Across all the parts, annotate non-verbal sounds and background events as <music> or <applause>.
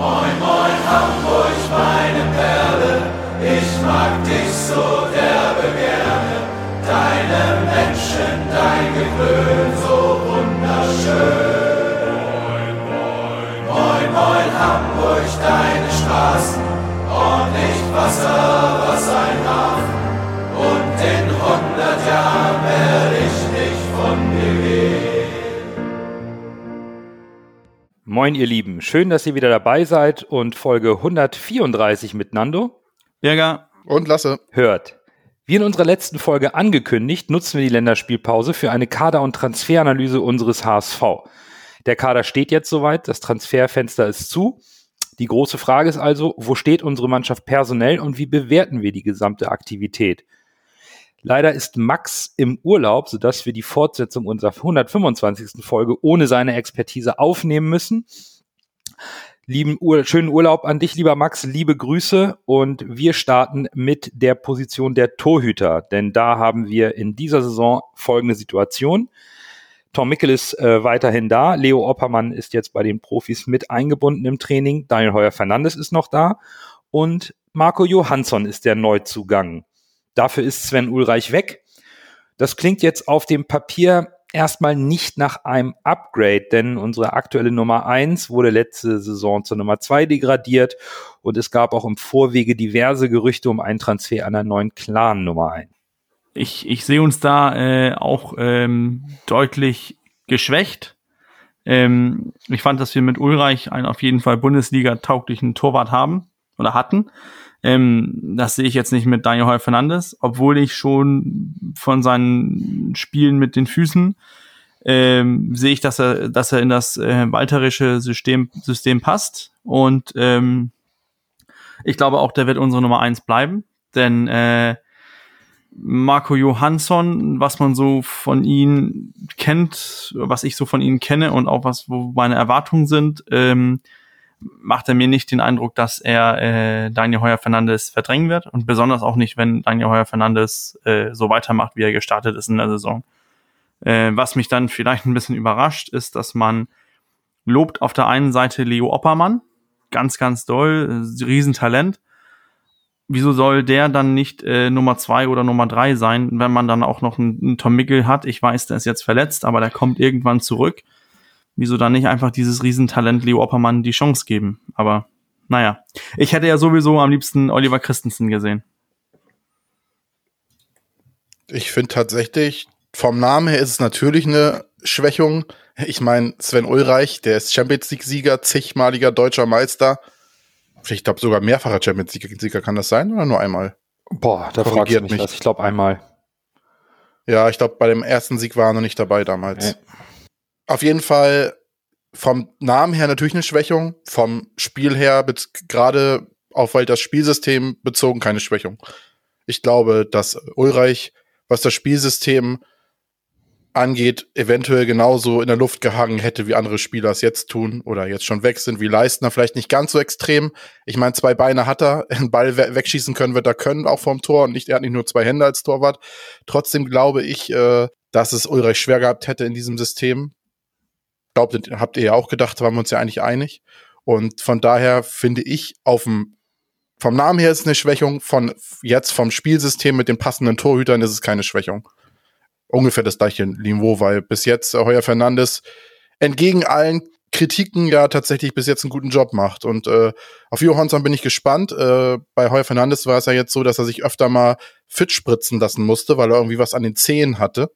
Moin, moin, Hamburg, meine Perle, ich mag dich so derbe gerne. Deine Menschen, dein Gewöhn, so wunderschön. Moin, moin, moin, moin, Hamburg, deine Straßen, ordentlich Wasser, was ein Moin, ihr Lieben. Schön, dass ihr wieder dabei seid und Folge 134 mit Nando Birger. Und Lasse. hört. Wie in unserer letzten Folge angekündigt, nutzen wir die Länderspielpause für eine Kader- und Transferanalyse unseres HSV. Der Kader steht jetzt soweit, das Transferfenster ist zu. Die große Frage ist also, wo steht unsere Mannschaft personell und wie bewerten wir die gesamte Aktivität? Leider ist Max im Urlaub, sodass wir die Fortsetzung unserer 125. Folge ohne seine Expertise aufnehmen müssen. Lieben Ur schönen Urlaub an dich, lieber Max, liebe Grüße und wir starten mit der Position der Torhüter, denn da haben wir in dieser Saison folgende Situation. Tom Mickel ist äh, weiterhin da, Leo Oppermann ist jetzt bei den Profis mit eingebunden im Training, Daniel Heuer Fernandes ist noch da und Marco Johansson ist der Neuzugang. Dafür ist Sven Ulreich weg. Das klingt jetzt auf dem Papier erstmal nicht nach einem Upgrade, denn unsere aktuelle Nummer eins wurde letzte Saison zur Nummer zwei degradiert und es gab auch im Vorwege diverse Gerüchte um einen Transfer einer neuen Clan Nummer eins. Ich, ich sehe uns da äh, auch ähm, deutlich geschwächt. Ähm, ich fand, dass wir mit Ulreich einen auf jeden Fall Bundesliga-tauglichen Torwart haben oder hatten. Ähm, das sehe ich jetzt nicht mit Daniel Heuer Fernandes, obwohl ich schon von seinen Spielen mit den Füßen ähm, sehe ich, dass er, dass er in das äh, walterische System, System passt. Und ähm, ich glaube auch, der wird unsere Nummer eins bleiben. Denn äh, Marco Johansson, was man so von ihm kennt, was ich so von ihm kenne und auch was, wo meine Erwartungen sind, ähm, macht er mir nicht den Eindruck, dass er äh, Daniel Heuer Fernandes verdrängen wird und besonders auch nicht, wenn Daniel Heuer Fernandes äh, so weitermacht, wie er gestartet ist in der Saison. Äh, was mich dann vielleicht ein bisschen überrascht, ist, dass man lobt auf der einen Seite Leo Oppermann, ganz, ganz doll, äh, Riesentalent. Wieso soll der dann nicht äh, Nummer zwei oder Nummer drei sein, wenn man dann auch noch einen, einen Tom Mickel hat? Ich weiß, der ist jetzt verletzt, aber der kommt irgendwann zurück wieso dann nicht einfach dieses Riesentalent Leo Oppermann die Chance geben? Aber naja, ich hätte ja sowieso am liebsten Oliver Christensen gesehen. Ich finde tatsächlich, vom Namen her ist es natürlich eine Schwächung. Ich meine, Sven Ulreich, der ist Champions League-Sieger, zigmaliger deutscher Meister. Ich glaube sogar mehrfacher Champions League-Sieger kann das sein oder nur einmal? Boah, da fragst du Korrigiert mich mich. was. Ich glaube einmal. Ja, ich glaube, bei dem ersten Sieg war er noch nicht dabei damals. Nee. Auf jeden Fall vom Namen her natürlich eine Schwächung, vom Spiel her, gerade auf weil das Spielsystem bezogen, keine Schwächung. Ich glaube, dass Ulreich, was das Spielsystem angeht, eventuell genauso in der Luft gehangen hätte, wie andere Spieler es jetzt tun oder jetzt schon weg sind, wie Leistner, vielleicht nicht ganz so extrem. Ich meine, zwei Beine hat er, einen Ball we wegschießen können wird er können, auch vom Tor und nicht, er hat nicht nur zwei Hände als Torwart. Trotzdem glaube ich, äh, dass es Ulreich schwer gehabt hätte in diesem System. Glaubt, habt ihr ja auch gedacht, waren wir uns ja eigentlich einig. Und von daher finde ich auf dem vom Namen her ist es eine Schwächung, von jetzt vom Spielsystem mit den passenden Torhütern ist es keine Schwächung. Ungefähr das gleiche Niveau, weil bis jetzt Heuer Fernandes entgegen allen Kritiken ja tatsächlich bis jetzt einen guten Job macht. Und äh, auf Johansson bin ich gespannt. Äh, bei Heuer Fernandes war es ja jetzt so, dass er sich öfter mal fit spritzen lassen musste, weil er irgendwie was an den Zehen hatte.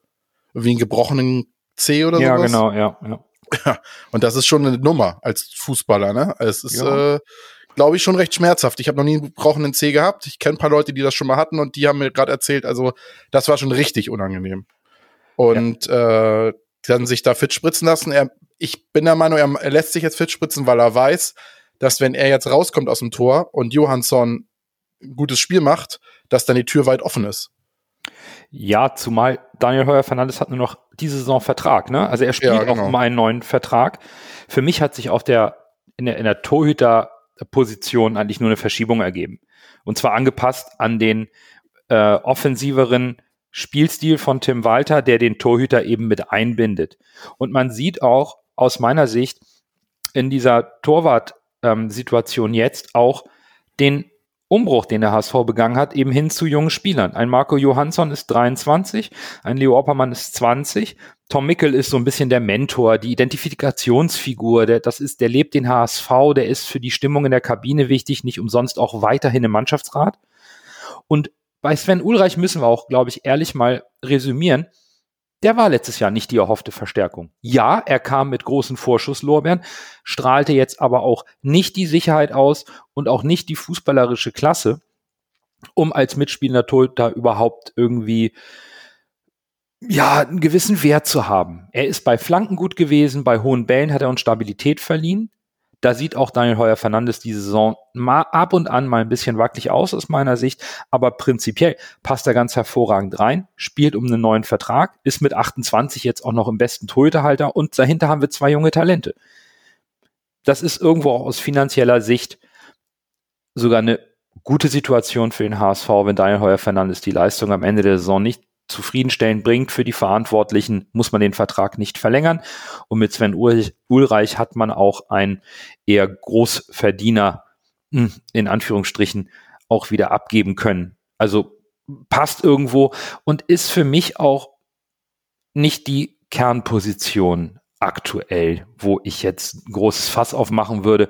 Wie einen gebrochenen Zeh oder Ja, sowas. genau, ja, ja. <laughs> Und das ist schon eine Nummer als Fußballer, ne? Es ist, Ja. äh, glaube ich, schon recht schmerzhaft. Ich habe noch nie einen gebrochenen Zeh gehabt. Ich kenne ein paar Leute, die das schon mal hatten und die haben mir gerade erzählt, also das war schon richtig unangenehm. Und äh, dann sich da fit spritzen lassen. Er, ich bin der Meinung, er, er lässt sich jetzt fit spritzen, weil er weiß, dass wenn er jetzt rauskommt aus dem Tor und Johansson ein gutes Spiel macht, dass dann die Tür weit offen ist. Ja, zumal Daniel Heuer Fernandes hat nur noch diese Saison Vertrag, ne? Also er spielt Ja, genau. auch um einen neuen Vertrag. Für mich hat sich auf der, in der, in der Torhüterposition eigentlich nur eine Verschiebung ergeben. Und zwar angepasst an den äh, offensiveren Spielstil von Tim Walter, der den Torhüter eben mit einbindet. Und man sieht auch aus meiner Sicht in dieser Torwart ähm, jetzt auch den Umbruch, den der HSV begangen hat, eben hin zu jungen Spielern. Ein Marco Johansson ist 23, ein Leo Oppermann ist 20, Tom Mickel ist so ein bisschen der Mentor, die Identifikationsfigur, der, das ist, der lebt den HSV, der ist für die Stimmung in der Kabine wichtig, nicht umsonst auch weiterhin im Mannschaftsrat. Und bei Sven Ulreich müssen wir auch, glaube ich, ehrlich mal resümieren der war letztes Jahr nicht die erhoffte Verstärkung. Ja, er kam mit großen Vorschusslorbeeren, strahlte jetzt aber auch nicht die Sicherheit aus und auch nicht die fußballerische Klasse, um als mitspielender Torhüter überhaupt irgendwie ja, einen gewissen Wert zu haben. Er ist bei Flanken gut gewesen, bei hohen Bällen hat er uns Stabilität verliehen. Da sieht auch Daniel Heuer Fernandes diese Saison mal ab und an mal ein bisschen wackelig aus aus meiner Sicht, aber prinzipiell passt er ganz hervorragend rein, spielt um einen neuen Vertrag, ist mit 28 jetzt auch noch im besten Torhüterhalter und dahinter haben wir zwei junge Talente. Das ist irgendwo auch aus finanzieller Sicht sogar eine gute Situation für den HSV, wenn Daniel Heuer Fernandes die Leistung am Ende der Saison nicht zufriedenstellend bringt für die Verantwortlichen, muss man den Vertrag nicht verlängern. Und mit Sven Ulreich hat man auch ein eher Großverdiener hm, in Anführungsstrichen auch wieder abgeben können. Also passt irgendwo und ist für mich auch nicht die Kernposition aktuell, wo ich jetzt ein großes Fass aufmachen würde.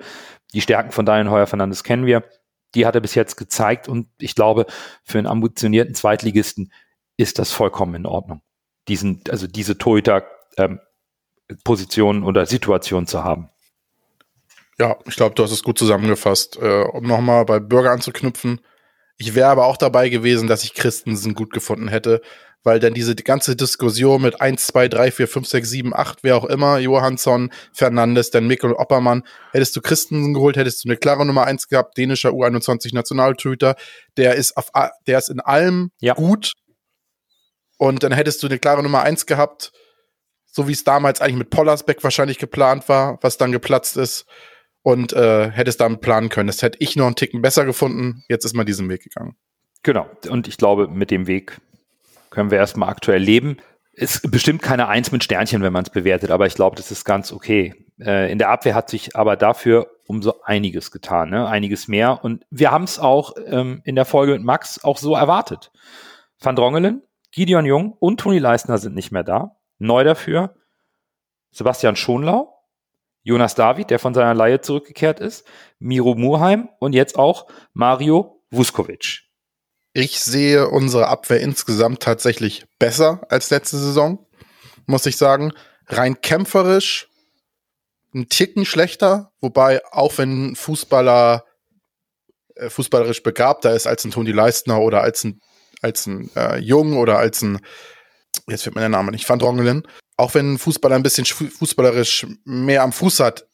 Die Stärken von Daniel Heuer Fernandes kennen wir. Die hat er bis jetzt gezeigt und ich glaube, für einen ambitionierten Zweitligisten ist das vollkommen in Ordnung. Diesen, also diese Torhüter-Position ähm, oder Situation zu haben. Ja, ich glaube, du hast es gut zusammengefasst. Äh, um nochmal bei Bürger anzuknüpfen, ich wäre aber auch dabei gewesen, dass ich Christensen gut gefunden hätte, weil dann diese ganze Diskussion mit 1, 2, 3, 4, 5, 6, 7, 8, wer auch immer, Johansson, Fernandes, dann Mikkel und Oppermann, hättest du Christensen geholt, hättest du eine klare Nummer 1 gehabt, dänischer U21 Nationaltorhüter, der ist auf, der ist in allem ja. gut, und dann hättest du eine klare Nummer eins gehabt, so wie es damals eigentlich mit Pollersbeck wahrscheinlich geplant war, was dann geplatzt ist. Und äh, hättest damit planen können. Das hätte ich noch einen Ticken besser gefunden. Jetzt ist man diesen Weg gegangen. Genau. Und ich glaube, mit dem Weg können wir erstmal aktuell leben. Ist bestimmt keine Eins mit Sternchen, wenn man es bewertet, aber ich glaube, das ist ganz okay. Äh, in der Abwehr hat sich aber dafür umso einiges getan, ne? einiges mehr. Und wir haben es auch ähm, in der Folge mit Max auch so erwartet. Van Drongelen Gideon Jung und Toni Leistner sind nicht mehr da. Neu dafür Sebastian Schonlau, Jonas David, der von seiner Laie zurückgekehrt ist, Miro Murheim und jetzt auch Mario Vuskovic. Ich sehe unsere Abwehr insgesamt tatsächlich besser als letzte Saison, muss ich sagen. Rein kämpferisch ein Ticken schlechter, wobei auch wenn ein Fußballer äh, fußballerisch begabter ist als ein Toni Leistner oder als ein als ein äh, Jung oder als ein, jetzt fällt mir der Name nicht, Van Drongelen. Auch wenn ein Fußballer ein bisschen fußballerisch mehr am Fuß hat,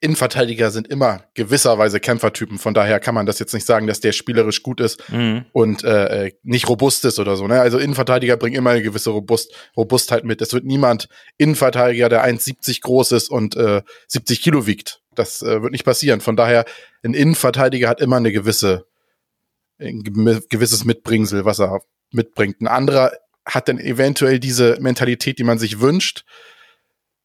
Innenverteidiger sind immer gewisserweise Kämpfertypen. Von daher kann man das jetzt nicht sagen, dass der spielerisch gut ist mhm. und äh, äh nicht robust ist oder so. Ne? Also Innenverteidiger bringen immer eine gewisse Robust Robustheit mit. Es wird niemand Innenverteidiger, der 1,70 groß ist und äh, 70 Kilo wiegt. Das äh, wird nicht passieren. Von daher, ein Innenverteidiger hat immer eine gewisse ein gewisses Mitbringsel, was er mitbringt. Ein anderer hat dann eventuell diese Mentalität, die man sich wünscht.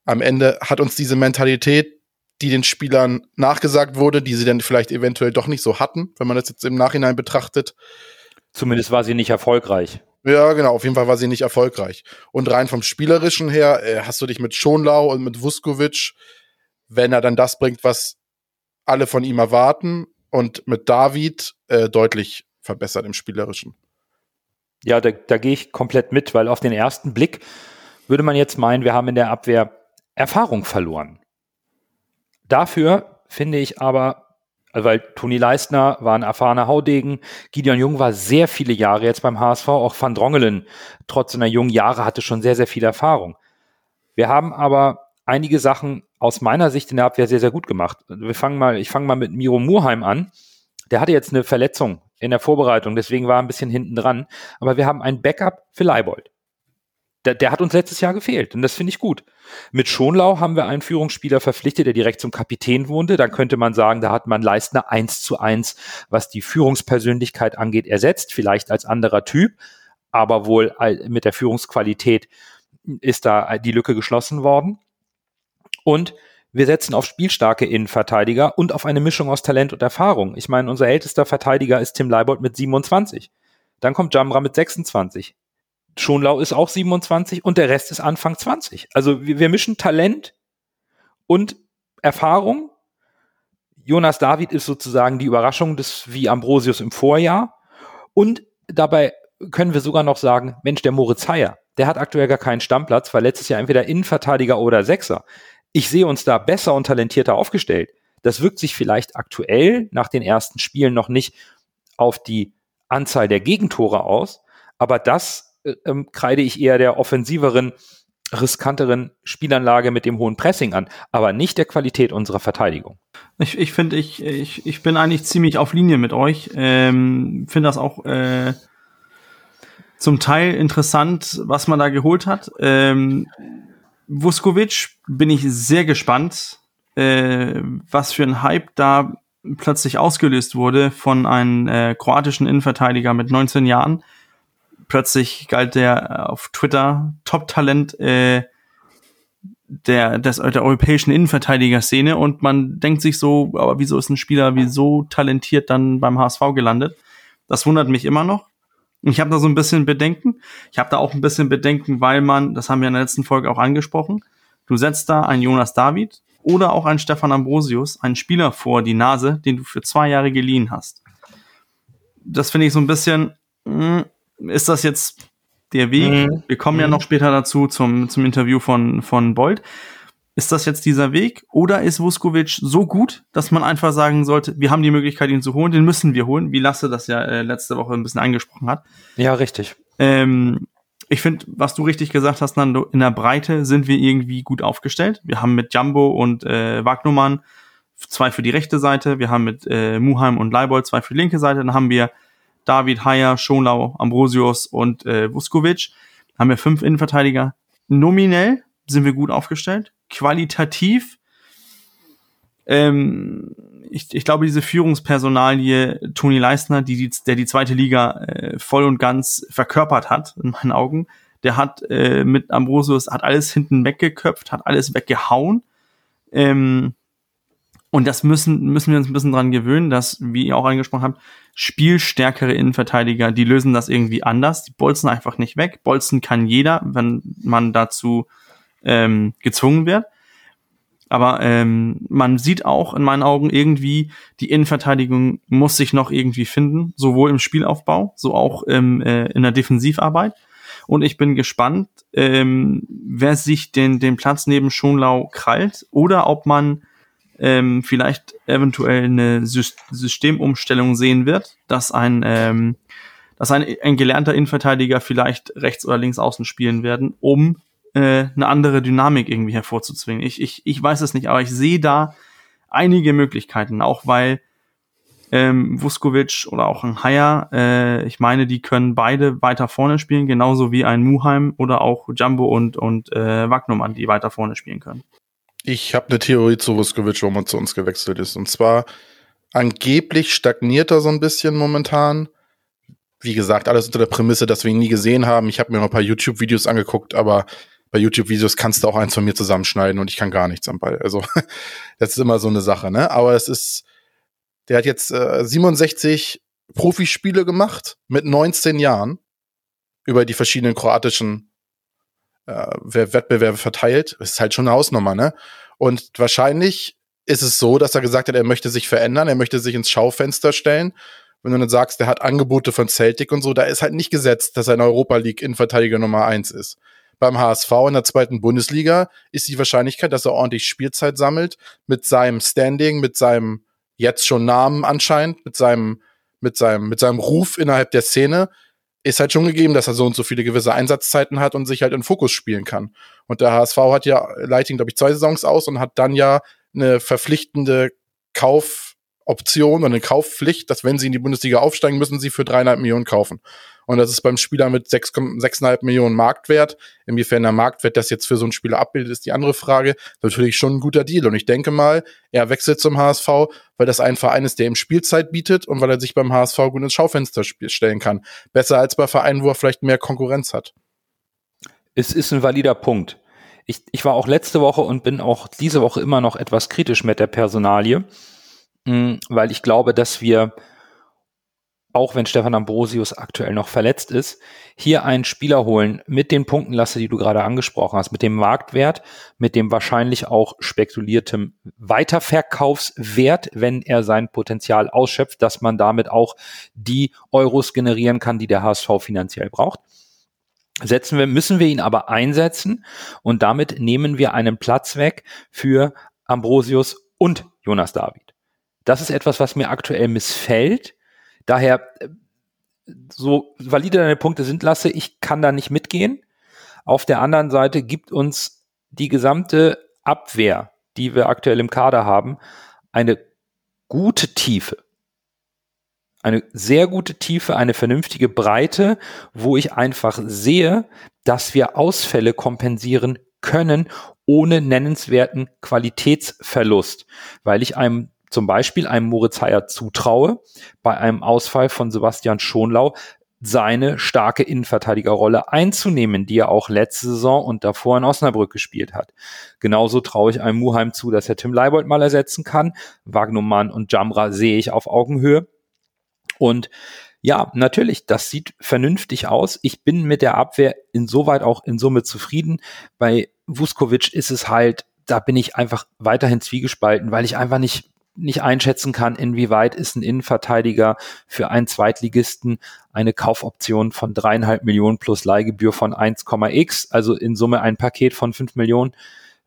Am Ende hat uns diese Mentalität, die den Spielern nachgesagt wurde, die sie dann vielleicht eventuell doch nicht so hatten, wenn man das jetzt im Nachhinein betrachtet. Zumindest war sie nicht erfolgreich. Ja, genau, auf jeden Fall war sie nicht erfolgreich. Und rein vom Spielerischen her äh, hast du dich mit Schonlau und mit Vuskovic, wenn er dann das bringt, was alle von ihm erwarten, und mit David äh, deutlich verbessert im Spielerischen. Ja, da, da gehe ich komplett mit, weil auf den ersten Blick würde man jetzt meinen, wir haben in der Abwehr Erfahrung verloren. Dafür finde ich aber, also weil Toni Leistner war ein erfahrener Haudegen, Gideon Jung war sehr viele Jahre jetzt beim HSV, auch Van Drongelen trotz seiner jungen Jahre hatte schon sehr, sehr viel Erfahrung. Wir haben aber einige Sachen aus meiner Sicht in der Abwehr sehr, sehr gut gemacht. Wir fangen mal, ich fange mal mit Miro Murheim an. Der hatte jetzt eine Verletzung in der Vorbereitung, deswegen war er ein bisschen hinten dran. Aber wir haben ein Backup für Leibold. Der, der hat uns letztes Jahr gefehlt und das finde ich gut. Mit Schonlau haben wir einen Führungsspieler verpflichtet, der direkt zum Kapitän wohnte. Dann könnte man sagen, da hat man Leistner eins zu eins, was die Führungspersönlichkeit angeht, ersetzt, vielleicht als anderer Typ, aber wohl mit der Führungsqualität ist da die Lücke geschlossen worden. Und wir setzen auf spielstarke Innenverteidiger und auf eine Mischung aus Talent und Erfahrung. Ich meine, unser ältester Verteidiger ist Tim Leibold mit 27. Dann kommt Jamra mit 26. Schonlau ist auch 27 und der Rest ist Anfang 20. Also wir, wir mischen Talent und Erfahrung. Jonas David ist sozusagen die Überraschung des wie Ambrosius im Vorjahr. Und dabei können wir sogar noch sagen, Mensch, der Moritz Heyer, der hat aktuell gar keinen Stammplatz, weil letztes Jahr entweder Innenverteidiger oder Sechser. Ich sehe uns da besser und talentierter aufgestellt. Das wirkt sich vielleicht aktuell nach den ersten Spielen noch nicht auf die Anzahl der Gegentore aus, aber das äh, ähm, kreide ich eher der offensiveren, riskanteren Spielanlage mit dem hohen Pressing an, aber nicht der Qualität unserer Verteidigung. Ich, ich finde, ich, ich, ich bin eigentlich ziemlich auf Linie mit euch. Ähm, finde das auch äh, zum Teil interessant, was man da geholt hat. Ähm, Vuskovic bin ich sehr gespannt, äh, was für ein Hype da plötzlich ausgelöst wurde von einem äh, kroatischen Innenverteidiger mit 19 Jahren. Plötzlich galt der äh, auf Twitter Top-Talent äh, der, der europäischen Innenverteidiger-Szene und man denkt sich so, aber wieso ist ein Spieler wie so talentiert dann beim HSV gelandet? Das wundert mich immer noch. Ich habe da so ein bisschen Bedenken. Ich habe da auch ein bisschen Bedenken, weil man, das haben wir in der letzten Folge auch angesprochen, du setzt da einen Jonas David oder auch einen Stefan Ambrosius, einen Spieler vor die Nase, den du für zwei Jahre geliehen hast. Das finde ich so ein bisschen, hm, ist das jetzt der Weg? Mhm. Wir kommen mhm. ja noch später dazu zum, zum Interview von, von Bold. Ist das jetzt dieser Weg? Oder ist Vuskovic so gut, dass man einfach sagen sollte, wir haben die Möglichkeit, ihn zu holen, den müssen wir holen, wie Lasse das ja äh, letzte Woche ein bisschen angesprochen hat. Ja, richtig. Ähm, ich finde, was du richtig gesagt hast, Nando, in der Breite sind wir irgendwie gut aufgestellt. Wir haben mit Jumbo und äh, Wagnumann zwei für die rechte Seite, wir haben mit äh, Muheim und Leibold zwei für die linke Seite, dann haben wir David, Haier, Schonlau, Ambrosius und äh, Vuskovic. Haben wir fünf Innenverteidiger. Nominell sind wir gut aufgestellt qualitativ, ähm, ich, ich glaube, diese Führungspersonalie Toni Leistner, die, die, der die zweite Liga äh, voll und ganz verkörpert hat, in meinen Augen, der hat äh, mit Ambrosius, hat alles hinten weggeköpft, hat alles weggehauen. Ähm, und das müssen, müssen wir uns ein bisschen dran gewöhnen, dass, wie ihr auch angesprochen habt, spielstärkere Innenverteidiger, die lösen das irgendwie anders. Die bolzen einfach nicht weg. Bolzen kann jeder, wenn man dazu ähm, gezwungen wird. Aber ähm, man sieht auch in meinen Augen irgendwie, die Innenverteidigung muss sich noch irgendwie finden, sowohl im Spielaufbau, so auch ähm, äh, in der Defensivarbeit. Und ich bin gespannt, ähm, wer sich den, den Platz neben Schonlau krallt oder ob man ähm, vielleicht eventuell eine Systemumstellung sehen wird, dass ein, ähm, dass ein, ein gelernter Innenverteidiger vielleicht rechts oder links außen spielen werden, um äh, eine andere Dynamik irgendwie hervorzuzwingen. Ich, ich, ich weiß es nicht, aber ich sehe da einige Möglichkeiten, auch weil ähm, Vuskovic oder auch ein Haier, äh, ich meine, die können beide weiter vorne spielen, genauso wie ein Muheim oder auch Jumbo und, und äh, Wagnumann, die weiter vorne spielen können. Ich habe eine Theorie zu Vuskovic, warum er zu uns gewechselt ist. Und zwar angeblich stagniert er so ein bisschen momentan. Wie gesagt, alles unter der Prämisse, dass wir ihn nie gesehen haben. Ich habe mir noch ein paar YouTube-Videos angeguckt, aber bei YouTube-Videos kannst du auch eins von mir zusammenschneiden und ich kann gar nichts am Ball. Also <laughs> das ist immer so eine Sache, ne? Aber es ist, der hat jetzt äh, 67 Profispiele gemacht mit 19 Jahren über die verschiedenen kroatischen äh, Wettbewerbe verteilt. Das ist halt schon eine Hausnummer, ne? Und wahrscheinlich ist es so, dass er gesagt hat, er möchte sich verändern, er möchte sich ins Schaufenster stellen. Wenn du dann sagst, er hat Angebote von Celtic und so, da ist halt nicht gesetzt, dass er in Europa League Innenverteidiger Nummer eins ist beim HSV in der zweiten Bundesliga ist die Wahrscheinlichkeit, dass er ordentlich Spielzeit sammelt, mit seinem Standing, mit seinem jetzt schon Namen anscheinend, mit seinem, mit seinem, mit seinem Ruf innerhalb der Szene, ist halt schon gegeben, dass er so und so viele gewisse Einsatzzeiten hat und sich halt in Fokus spielen kann. Und der HSV hat ja Leiting, glaube ich, zwei Saisons aus und hat dann ja eine verpflichtende Kaufoption und eine Kaufpflicht, dass wenn sie in die Bundesliga aufsteigen, müssen sie für dreieinhalb Millionen kaufen. Und das ist beim Spieler mit 6,5 Millionen Marktwert. Inwiefern der Marktwert das jetzt für so einen Spieler abbildet, ist die andere Frage. Natürlich schon ein guter Deal. Und ich denke mal, er wechselt zum HSV, weil das ein Verein ist, der ihm Spielzeit bietet und weil er sich beim HSV gut ins Schaufenster stellen kann. Besser als bei Vereinen, wo er vielleicht mehr Konkurrenz hat. Es ist ein valider Punkt. ich, ich war auch letzte Woche und bin auch diese Woche immer noch etwas kritisch mit der Personalie, mh, mm, weil ich glaube, dass wir auch wenn Stefan Ambrosius aktuell noch verletzt ist, hier einen Spieler holen mit den Punktenlasse, die du gerade angesprochen hast, mit dem Marktwert, mit dem wahrscheinlich auch spekuliertem Weiterverkaufswert, wenn er sein Potenzial ausschöpft, dass man damit auch die Euros generieren kann, die der HSV finanziell braucht. Setzen wir, müssen wir ihn aber einsetzen und damit nehmen wir einen Platz weg für Ambrosius und Jonas David. Das ist etwas, was mir aktuell missfällt Daher, äh, so valide deine Punkte sind, Lasse, ich kann da nicht mitgehen. Auf der anderen Seite gibt uns die gesamte Abwehr, die wir aktuell im Kader haben, eine gute Tiefe. Eine sehr gute Tiefe, eine vernünftige Breite, wo ich einfach sehe, dass wir Ausfälle kompensieren können ohne nennenswerten Qualitätsverlust, weil ich einem zum Beispiel einem Moritz Heyer zutraue, bei einem Ausfall von Sebastian Schonlau seine starke Innenverteidigerrolle einzunehmen, die er auch letzte Saison und davor in Osnabrück gespielt hat. Genauso traue ich einem Muheim zu, dass er Tim Leibold mal ersetzen kann. Wagnumann und Jamra sehe ich auf Augenhöhe. Und ja, natürlich, das sieht vernünftig aus. Ich bin mit der Abwehr insoweit auch in Summe zufrieden. Bei Vuskovic ist es halt, da bin ich einfach weiterhin zwiegespalten, weil ich einfach nicht nicht einschätzen kann, inwieweit ist ein Innenverteidiger für einen Zweitligisten eine Kaufoption von dreieinhalb Millionen plus Leihgebühr von 1,x, also in Summe ein Paket von fünf Millionen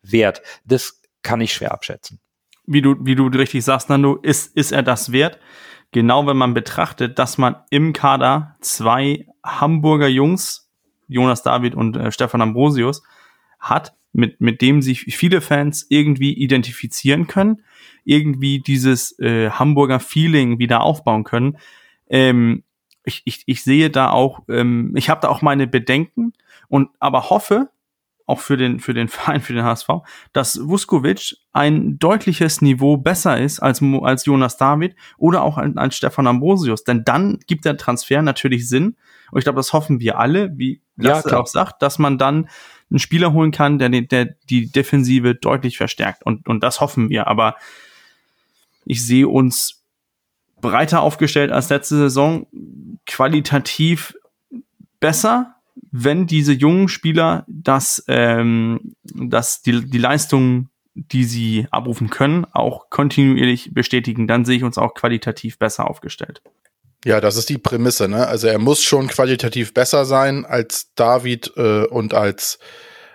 wert. Das kann ich schwer abschätzen. Wie du, wie du richtig sagst, Nando, ist, ist er das wert? Genau wenn man betrachtet, dass man im Kader zwei Hamburger Jungs, Jonas David und äh, Stefan Ambrosius, hat, mit, mit dem sich viele Fans irgendwie identifizieren können, irgendwie dieses äh, Hamburger Feeling wieder aufbauen können. Ähm, ich, ich, ich sehe da auch, ähm, ich habe da auch meine Bedenken und aber hoffe, auch für den, für den <laughs> Verein, für den HSV, dass Vuskovic ein deutliches Niveau besser ist als, als Jonas David oder auch als Stefan Ambrosius. Denn dann gibt der Transfer natürlich Sinn. Und ich glaube, das hoffen wir alle, wie Lasse ja, auch sagt, dass man dann einen Spieler holen kann, der, der die Defensive deutlich verstärkt. Und, und das hoffen wir. Aber ich sehe uns breiter aufgestellt als letzte Saison, qualitativ besser, wenn diese jungen Spieler das, ähm, das die, die Leistung, die sie abrufen können, auch kontinuierlich bestätigen, dann sehe ich uns auch qualitativ besser aufgestellt. Ja, das ist die Prämisse, ne? Also er muss schon qualitativ besser sein als David äh, und als,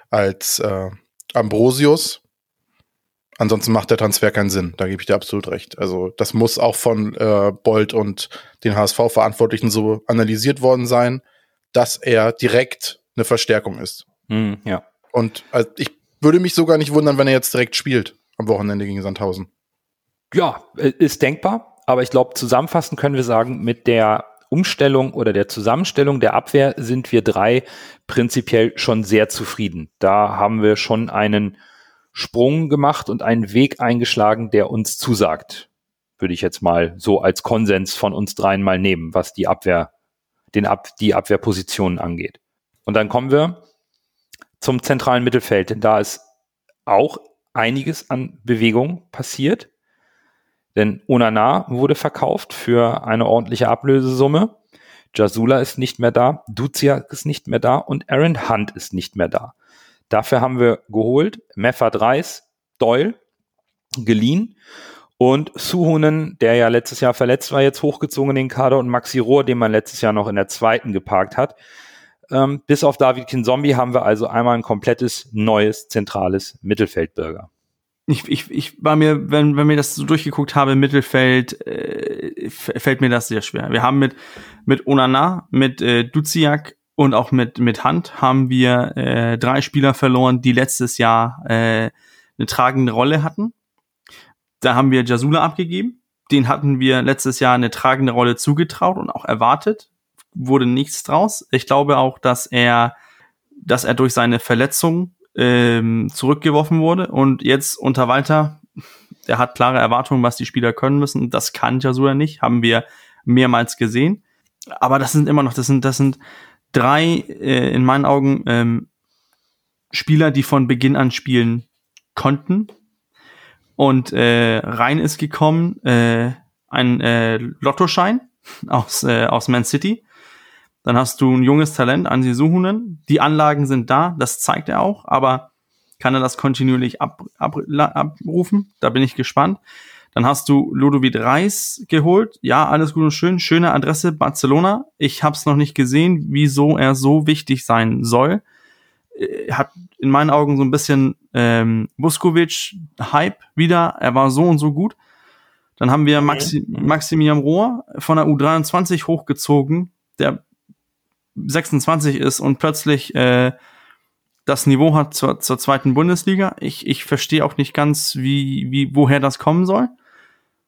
als äh, Ambrosius. Ansonsten macht der Transfer keinen Sinn. Da gebe ich dir absolut recht. Also das muss auch von äh, Bolt und den HSV-Verantwortlichen so analysiert worden sein, dass er direkt eine Verstärkung ist. Mm, ja. Und also, ich würde mich sogar nicht wundern, wenn er jetzt direkt spielt am Wochenende gegen Sandhausen. Ja, äh, ist denkbar. Aber ich glaube, zusammenfassend können wir sagen, mit der Umstellung oder der Zusammenstellung der Abwehr sind wir drei prinzipiell schon sehr zufrieden. Da haben wir schon einen Sprung gemacht und einen Weg eingeschlagen, der uns zusagt. Würde ich jetzt mal so als Konsens von uns dreien mal nehmen, was die Abwehr, den Ab, die Abwehrpositionen angeht. Und dann kommen wir zum zentralen Mittelfeld, denn da ist auch einiges an Bewegung passiert. Denn Onana wurde verkauft für eine ordentliche Ablösesumme. Jasula ist nicht mehr da, Duziak ist nicht mehr da und Aaron Hunt ist nicht mehr da. Dafür haben wir geholt Meffert Reis, Doyle, geliehen und Suhunen, der ja letztes Jahr verletzt war, jetzt hochgezogen in den Kader und Maxi Rohr, den man letztes Jahr noch in der zweiten geparkt hat. Ähm, bis auf David Kinzombie haben wir also einmal ein komplettes neues zentrales Mittelfeldbürger ich, ich, ich war mir, wenn, wenn mir das so durchgeguckt habe im Mittelfeld, äh, fällt mir das sehr schwer. Wir haben mit, mit Onana, mit äh, Duziak und auch mit, mit Hand haben wir äh, drei Spieler verloren, die letztes Jahr äh, eine tragende Rolle hatten. Da haben wir Jasula abgegeben. Den hatten wir letztes Jahr eine tragende Rolle zugetraut und auch erwartet. Wurde nichts draus. Ich glaube auch, dass er, dass er durch seine Verletzung ähm, zurückgeworfen wurde. Und jetzt unter Walter, der hat klare Erwartungen, was die Spieler können müssen. Das kann Jasula nicht, haben wir mehrmals gesehen. Aber das sind immer noch, das sind, das sind drei, äh, in meinen Augen, ähm, Spieler, die von Beginn an spielen konnten. Und äh, rein ist gekommen äh, ein äh, Lottoschein aus, äh, aus Man City. Dann hast du ein junges Talent, Ansi Suhunen. Die Anlagen sind da, das zeigt er auch, aber kann er das kontinuierlich ab, ab, abrufen? Da bin ich gespannt. Dann hast du Ludovic Reis geholt. Ja, alles gut und schön. Schöne Adresse Barcelona. Ich habe es noch nicht gesehen, wieso er so wichtig sein soll. Hat in meinen Augen so ein bisschen ähm, Vuskovic-Hype wieder. Er war so und so gut. Dann haben wir Maxi Maximilian Rohr von der U23 hochgezogen, der 26 ist und plötzlich äh, das Niveau hat zur, zur zweiten Bundesliga. Ich, ich verstehe auch nicht ganz, wie, wie, woher das kommen soll.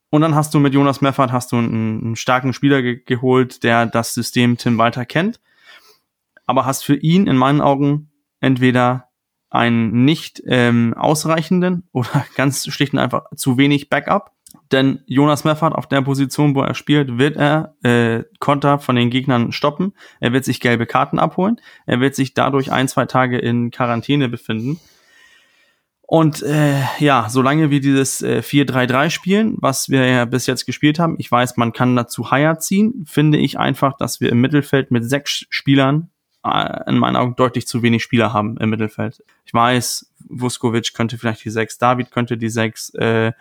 Und dann hast du mit Jonas Meffert hast du einen, einen starken Spieler ge geholt, der das System Tim Walter kennt. Aber hast für ihn in meinen Augen entweder einen nicht ähm, ausreichenden <laughs> oder ganz schlicht und einfach zu wenig Backup. Denn Jonas Meffert auf der Position, wo er spielt, wird er äh, Konter von den Gegnern stoppen. Er wird sich gelbe Karten abholen. Er wird sich dadurch ein, zwei Tage in Quarantäne befinden. Und äh, ja, solange wir dieses äh, 4-3-3 spielen, was wir ja bis jetzt gespielt haben, ich weiß, man kann dazu Higher ziehen, finde ich einfach, dass wir im Mittelfeld mit sechs Spielern äh, in meinen Augen deutlich zu wenig Spieler haben im Mittelfeld. Ich weiß, Vuskovic könnte vielleicht die sechs, David könnte die sechs, äh,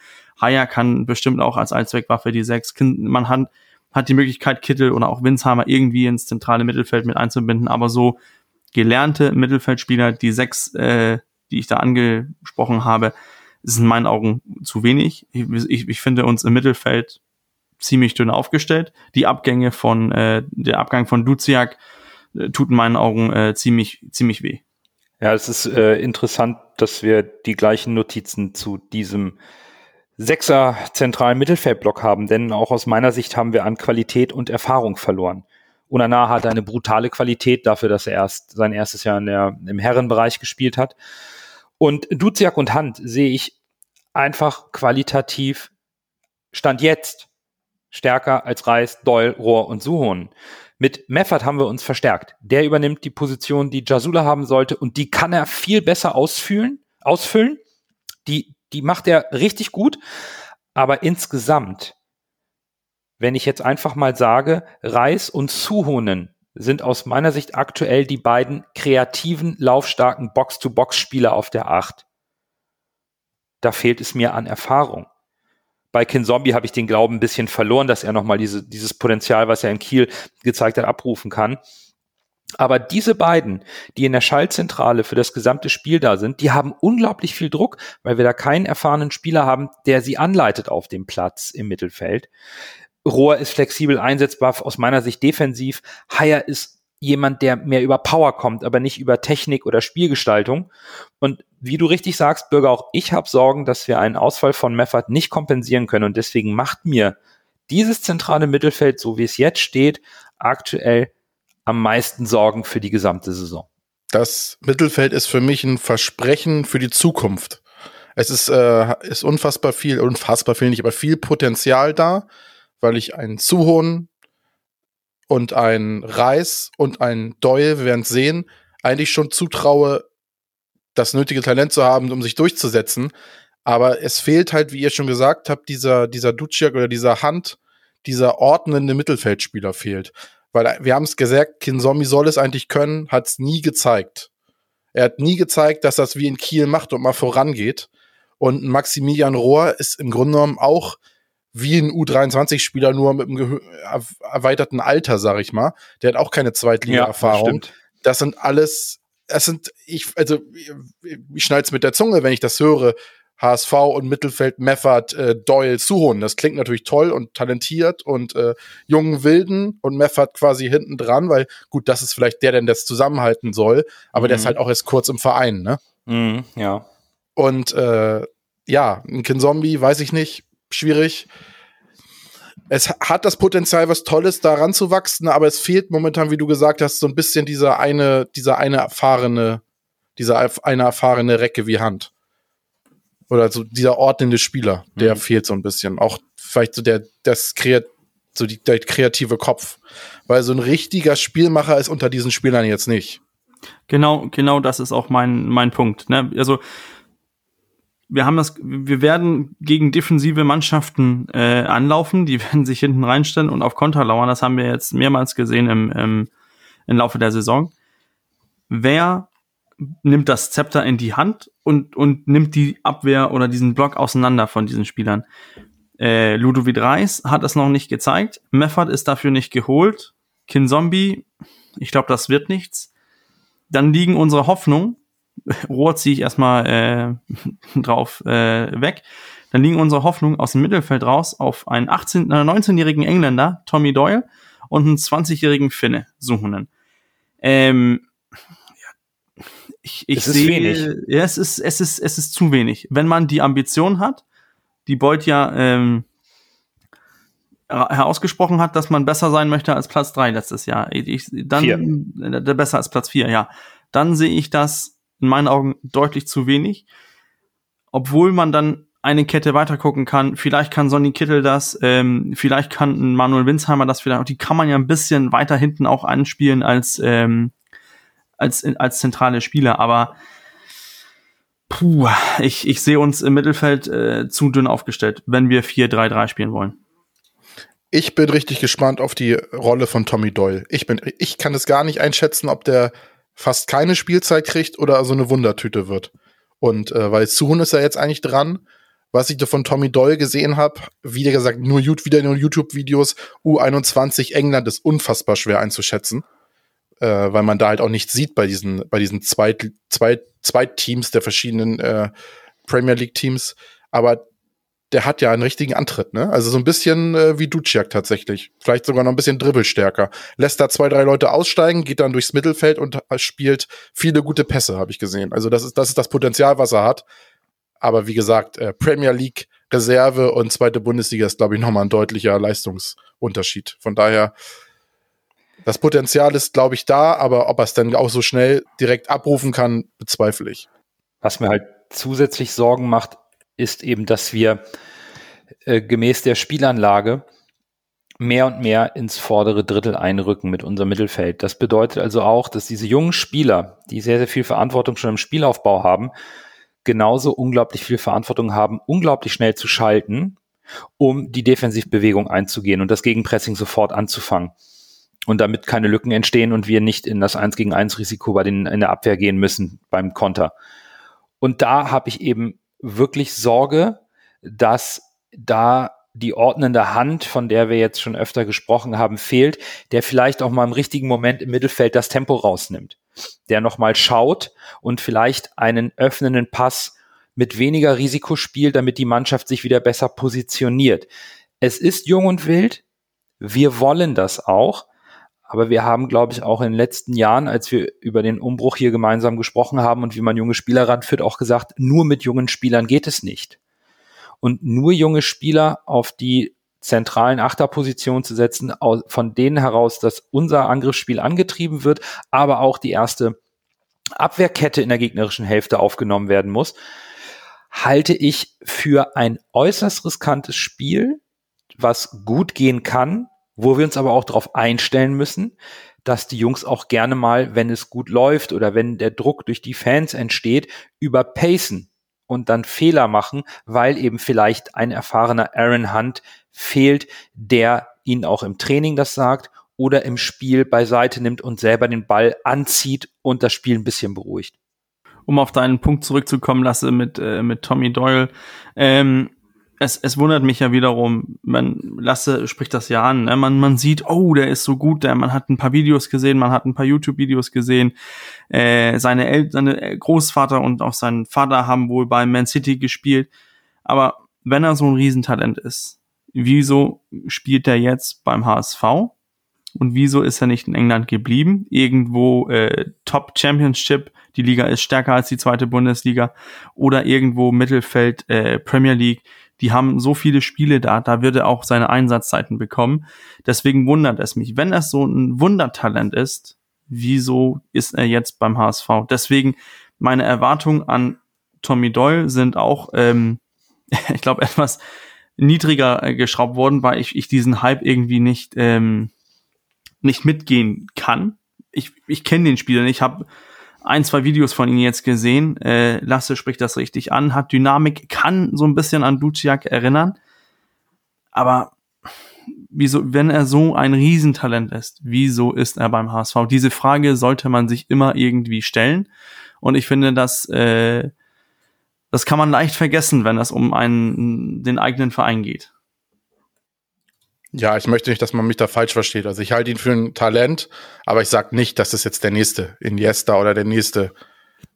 Haya kann bestimmt auch als Allzweckwaffe die sechs. Man hat, hat die Möglichkeit, Kittel oder auch Winsheimer irgendwie ins zentrale Mittelfeld mit einzubinden, aber so gelernte Mittelfeldspieler, die sechs, äh, die ich da angesprochen habe, ist in meinen Augen zu wenig. Ich, ich, ich finde uns im Mittelfeld ziemlich dünn aufgestellt. Die Abgänge von, äh, der Abgang von Duziak äh, tut in meinen Augen äh, ziemlich, ziemlich weh. Ja, es ist äh, interessant, dass wir die gleichen Notizen zu diesem Sechser zentralen Mittelfeldblock haben, denn auch aus meiner Sicht haben wir an Qualität und Erfahrung verloren. Unana hat eine brutale Qualität dafür, dass er erst sein erstes Jahr in der, im Herrenbereich gespielt hat. Und Duziak und Hand sehe ich einfach qualitativ Stand jetzt stärker als Reis, Doyle, Rohr und Suhon. Mit Meffert haben wir uns verstärkt. Der übernimmt die Position, die Jasula haben sollte und die kann er viel besser ausfüllen, ausfüllen. Die, die macht er richtig gut. Aber insgesamt, wenn ich jetzt einfach mal sage, Reis und Suhonen sind aus meiner Sicht aktuell die beiden kreativen, laufstarken Box-to-Box-Spieler auf der Acht. Da fehlt es mir an Erfahrung. Bei Kin Zombie habe ich den Glauben ein bisschen verloren, dass er nochmal diese, dieses Potenzial, was er in Kiel gezeigt hat, abrufen kann. Aber diese beiden, die in der Schaltzentrale für das gesamte Spiel da sind, die haben unglaublich viel Druck, weil wir da keinen erfahrenen Spieler haben, der sie anleitet auf dem Platz im Mittelfeld. Rohr ist flexibel einsetzbar, aus meiner Sicht defensiv. Haier ist jemand, der mehr über Power kommt, aber nicht über Technik oder Spielgestaltung. Und wie du richtig sagst, Bürger, auch ich habe Sorgen, dass wir einen Ausfall von Meffert nicht kompensieren können. Und deswegen macht mir dieses zentrale Mittelfeld, so wie es jetzt steht, aktuell am meisten Sorgen für die gesamte Saison. Das Mittelfeld ist für mich ein Versprechen für die Zukunft. Es ist, äh, ist unfassbar viel, unfassbar viel nicht, aber viel Potenzial da, weil ich einen Zuhon und ein Reis und ein Doyle, wir werden sehen, eigentlich schon zutraue, das nötige Talent zu haben, um sich durchzusetzen. Aber es fehlt halt, wie ihr schon gesagt habt, dieser, dieser Duciak oder dieser Hand, dieser ordnende Mittelfeldspieler fehlt. Weil wir haben es gesagt, Kinzombie soll es eigentlich können, hat es nie gezeigt. Er hat nie gezeigt, dass das wie in Kiel macht und mal vorangeht. Und Maximilian Rohr ist im Grunde genommen auch wie ein U23-Spieler, nur mit einem erweiterten Alter, sag ich mal. Der hat auch keine Zweitliga-Erfahrung. Ja, das, das, sind alles, das sind, ich, also, ich schneid's mit der Zunge, wenn ich das höre. HSV und Mittelfeld Meffert, äh, Doyle, Suhon. Das klingt natürlich toll und talentiert und äh, jungen Wilden und Meffert quasi hinten dran, weil gut, das ist vielleicht der, der das zusammenhalten soll, aber mhm. der ist mhm. halt auch erst kurz im Verein, ne? Mhm, ja. Und äh, ja, ein Kinzombie, weiß ich nicht, schwierig. Es hat das Potenzial, was Tolles daran zu wachsen, aber es fehlt momentan, wie du gesagt hast, so ein bisschen dieser eine, dieser eine erfahrene, dieser eine erfahrene Recke wie Hand. Oder so dieser ordnende Spieler, der mhm. fehlt so ein bisschen. Auch vielleicht so der, das Kreat so die, der kreative Kopf. Weil so ein richtiger Spielmacher ist unter diesen Spielern jetzt nicht. Genau, genau das ist auch mein, mein Punkt. Ne? Also wir haben das, wir werden gegen defensive Mannschaften äh, anlaufen, die <laughs> werden sich hinten reinstellen und auf Konter lauern. Das haben wir jetzt mehrmals gesehen im, im, im Laufe der Saison. Wer nimmt das Zepter in die Hand und, und nimmt die Abwehr oder diesen Block auseinander von diesen Spielern? Äh, Ludovic Reis hat das noch nicht gezeigt. Meffert ist dafür nicht geholt. Kinzombie, ich glaube, das wird nichts. Dann liegen unsere Hoffnungen Rohr ziehe ich erstmal äh, <laughs> drauf äh, weg. Dann liegen unsere Hoffnungen aus dem Mittelfeld raus auf einen 18, äh, 19-jährigen Engländer, Tommy Doyle, und einen 20-jährigen Finne suchenden. Ähm, ja, ich, ich es ist sehe, wenig. Ja, es ist, es ist, es ist zu wenig. Wenn man die Ambition hat, die Beut ja ähm, herausgesprochen hat, dass man besser sein möchte als Platz drei letztes Jahr. Ich, dann Vier. äh, besser als Platz vier, ja. Dann sehe ich das in meinen Augen deutlich zu wenig. Obwohl man dann eine Kette weiter gucken kann. Vielleicht kann Sonny Kittel das, ähm, vielleicht kann Manuel Winsheimer das vielleicht auch. Die kann man ja ein bisschen weiter hinten auch anspielen als, ähm, als, als zentrale Spieler. Aber puh, ich, ich sehe uns im Mittelfeld äh, zu dünn aufgestellt, wenn wir 4-3-3 spielen wollen. Ich bin richtig gespannt auf die Rolle von Tommy Doyle. Ich bin, ich kann es gar nicht einschätzen, ob der fast keine Spielzeit kriegt oder so eine Wundertüte wird. Und äh, weil Suhun ist ja jetzt eigentlich dran, was ich da von Tommy Doyle gesehen habe, wie gesagt, nur wieder nur YouTube-Videos, U21 England ist unfassbar schwer einzuschätzen, äh, weil man da halt auch nichts sieht bei diesen, bei diesen Zweit, Zweit, Zweitteams der verschiedenen äh, Premier League-Teams. Aber der hat ja einen richtigen Antritt, ne? Also so ein bisschen äh, wie Duciak tatsächlich. Vielleicht sogar noch ein bisschen dribbelstärker. Lässt da zwei, drei Leute aussteigen, geht dann durchs Mittelfeld und äh, spielt viele gute Pässe, habe ich gesehen. Also das ist, das ist das Potenzial, was er hat. Aber wie gesagt, äh, Premier League, Reserve und zweite Bundesliga ist, glaube ich, nochmal ein deutlicher Leistungsunterschied. Von daher, das Potenzial ist, glaube ich, da, aber ob er es dann auch so schnell direkt abrufen kann, bezweifle ich. Was mir halt zusätzlich Sorgen macht, ist eben, dass wir äh, gemäß der Spielanlage mehr und mehr ins vordere Drittel einrücken mit unserem Mittelfeld. Das bedeutet also auch, dass diese jungen Spieler, die sehr, sehr viel Verantwortung schon im Spielaufbau haben, genauso unglaublich viel Verantwortung haben, unglaublich schnell zu schalten, um die Defensivbewegung einzugehen und das Gegenpressing sofort anzufangen. Und damit keine Lücken entstehen und wir nicht in das 1 gegen 1 Risiko bei den, in der Abwehr gehen müssen beim Konter. Und da habe ich eben wirklich Sorge, dass da die ordnende Hand, von der wir jetzt schon öfter gesprochen haben, fehlt, der vielleicht auch mal im richtigen Moment im Mittelfeld das Tempo rausnimmt, der nochmal schaut und vielleicht einen öffnenden Pass mit weniger Risiko spielt, damit die Mannschaft sich wieder besser positioniert. Es ist jung und wild. Wir wollen das auch. Aber wir haben, glaube ich, auch in den letzten Jahren, als wir über den Umbruch hier gemeinsam gesprochen haben und wie man junge Spieler ranführt, auch gesagt, nur mit jungen Spielern geht es nicht. Und nur junge Spieler auf die zentralen Achterpositionen zu setzen, von denen heraus, dass unser Angriffsspiel angetrieben wird, aber auch die erste Abwehrkette in der gegnerischen Hälfte aufgenommen werden muss, halte ich für ein äußerst riskantes Spiel, was gut gehen kann, wo wir uns aber auch darauf einstellen müssen, dass die Jungs auch gerne mal, wenn es gut läuft oder wenn der Druck durch die Fans entsteht, überpacen und dann Fehler machen, weil eben vielleicht ein erfahrener Aaron Hunt fehlt, der ihnen auch im Training das sagt oder im Spiel beiseite nimmt und selber den Ball anzieht und das Spiel ein bisschen beruhigt. Um auf deinen Punkt zurückzukommen, lasse mit, äh, mit Tommy Doyle. Ähm, es, es wundert mich ja wiederum, man Lasse spricht das ja an, ne? man, man sieht, oh, der ist so gut, der, man hat ein paar Videos gesehen, man hat ein paar YouTube-Videos gesehen, äh, seine, El seine Großvater und auch sein Vater haben wohl bei Man City gespielt, aber wenn er so ein Riesentalent ist, wieso spielt er jetzt beim HSV? Und wieso ist er nicht in England geblieben? Irgendwo äh, Top Championship, die Liga ist stärker als die zweite Bundesliga oder irgendwo Mittelfeld äh, Premier League die haben so viele Spiele da, da wird er auch seine Einsatzzeiten bekommen. Deswegen wundert es mich. Wenn er so ein Wundertalent ist, wieso ist er jetzt beim HSV? Deswegen meine Erwartungen an Tommy Doyle sind auch, ähm, <laughs> ich glaube, etwas niedriger äh, geschraubt worden, weil ich, ich diesen Hype irgendwie nicht, ähm, nicht mitgehen kann. Ich, ich kenne den Spieler nicht, ich habe ein, zwei Videos von ihm jetzt gesehen. Äh, Lasse spricht das richtig an, hat Dynamik, kann so ein bisschen an Duciak erinnern. Aber wieso, wenn er so ein Riesentalent ist, wieso ist er beim HSV? Diese Frage sollte man sich immer irgendwie stellen. Und ich finde, dass äh, das kann man leicht vergessen, wenn es um einen den eigenen Verein geht. Ja, ich möchte nicht, dass man mich da falsch versteht. Also ich halte ihn für ein Talent, aber ich sage nicht, dass es jetzt der nächste Iniesta oder der nächste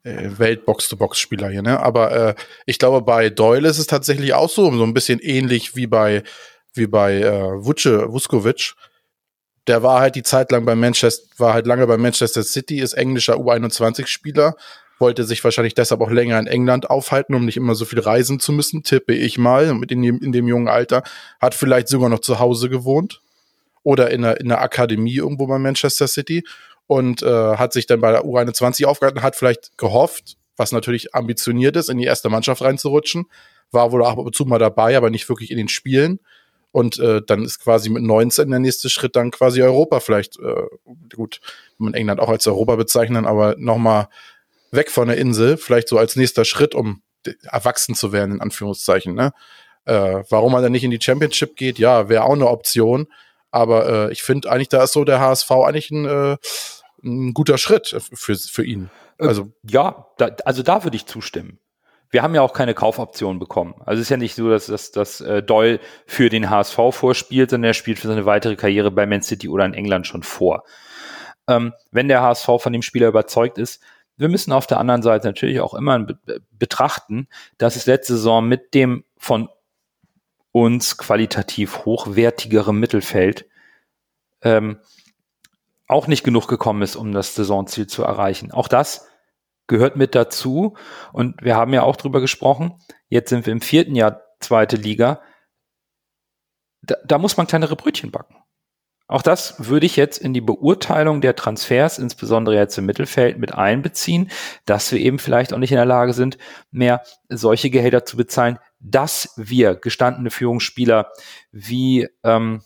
äh, Welt-Box-to-Box-Spieler hier. Ne? Aber äh, ich glaube, bei Doyle ist es tatsächlich auch so, so ein bisschen ähnlich wie bei wie bei äh, Vuce, Vuskovic. Der war halt die Zeit lang bei Manchester, war halt lange bei Manchester City, ist englischer U21-Spieler, wollte sich wahrscheinlich deshalb auch länger in England aufhalten, um nicht immer so viel reisen zu müssen, tippe ich mal, mit in dem, in dem jungen Alter. Hat vielleicht sogar noch zu Hause gewohnt oder in einer, in einer Akademie irgendwo bei Manchester City und äh, hat sich dann bei der U21 aufgehalten, hat vielleicht gehofft, was natürlich ambitioniert ist, in die erste Mannschaft reinzurutschen, war wohl auch ab und zu mal dabei, aber nicht wirklich in den Spielen. Und äh, dann ist quasi mit 19 der nächste Schritt dann quasi Europa vielleicht, äh, gut, man England auch als Europa bezeichnen, aber nochmal weg von der Insel, vielleicht so als nächster Schritt, um erwachsen zu werden, in Anführungszeichen. Ne? Äh, warum man dann nicht in die Championship geht, ja, wäre auch eine Option. Aber äh, ich finde eigentlich, da ist so der HSV eigentlich ein, äh, ein guter Schritt für, für ihn. Äh, also, ja, da, also da würde ich zustimmen. Wir haben ja auch keine Kaufoption bekommen. Also es ist ja nicht so, dass, dass, dass äh, Doyle für den HSV vorspielt, sondern er spielt für seine weitere Karriere bei Man City oder in England schon vor. Ähm, wenn der HSV von dem Spieler überzeugt ist, wir müssen auf der anderen Seite natürlich auch immer be betrachten, dass es letzte Saison mit dem von uns qualitativ hochwertigeren Mittelfeld ähm, auch nicht genug gekommen ist, um das Saisonziel zu erreichen. Auch das gehört mit dazu. Und wir haben ja auch drüber gesprochen. Jetzt sind wir im vierten Jahr zweite Liga. Da, da muss man kleinere Brötchen backen. Auch das würde ich jetzt in die Beurteilung der Transfers, insbesondere jetzt im Mittelfeld, mit einbeziehen, dass wir eben vielleicht auch nicht in der Lage sind, mehr solche Gehälter zu bezahlen, dass wir gestandene Führungsspieler wie ähm,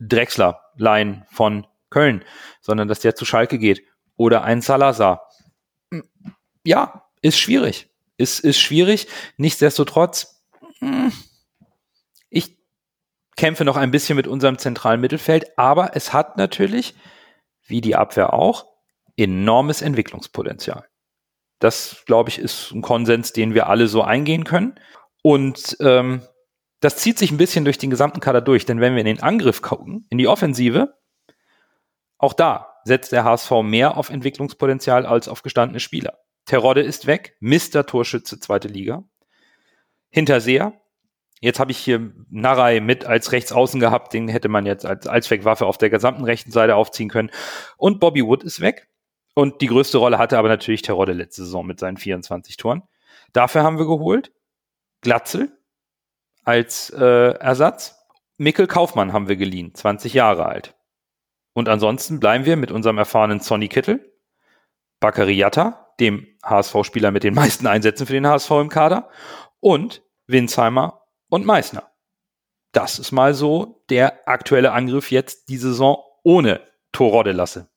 Drexler leihen von Köln, sondern dass der zu Schalke geht oder ein Salazar. Ja, ist schwierig. Ist, ist schwierig. Nichtsdestotrotz, hm, ich kämpfe noch ein bisschen mit unserem zentralen Mittelfeld, aber es hat natürlich, wie die Abwehr auch, enormes Entwicklungspotenzial. Das, glaube ich, ist ein Konsens, den wir alle so eingehen können. Und ähm, das zieht sich ein bisschen durch den gesamten Kader durch, denn wenn wir in den Angriff gucken, in die Offensive, auch da setzt der HSV mehr auf Entwicklungspotenzial als auf gestandene Spieler. Terodde ist weg, Mr. Torschütze zweite Liga. Hinterseher Jetzt habe ich hier Narei mit als Rechtsaußen gehabt, den hätte man jetzt als Allzweckwaffe auf der gesamten rechten Seite aufziehen können. Und Bobby Wood ist weg. Und die größte Rolle hatte aber natürlich Terodde letzte Saison mit seinen 24 Toren. Dafür haben wir geholt Glatzel als äh, Ersatz. Mikkel Kaufmann haben wir geliehen, 20 Jahre alt. Und ansonsten bleiben wir mit unserem erfahrenen Sonny Kittel, Bakary Yatta, dem HSV-Spieler mit den meisten Einsätzen für den HSV im Kader, und Winsheimer und Meißner. Das ist mal so der aktuelle Angriff jetzt die Saison ohne Torode lasse.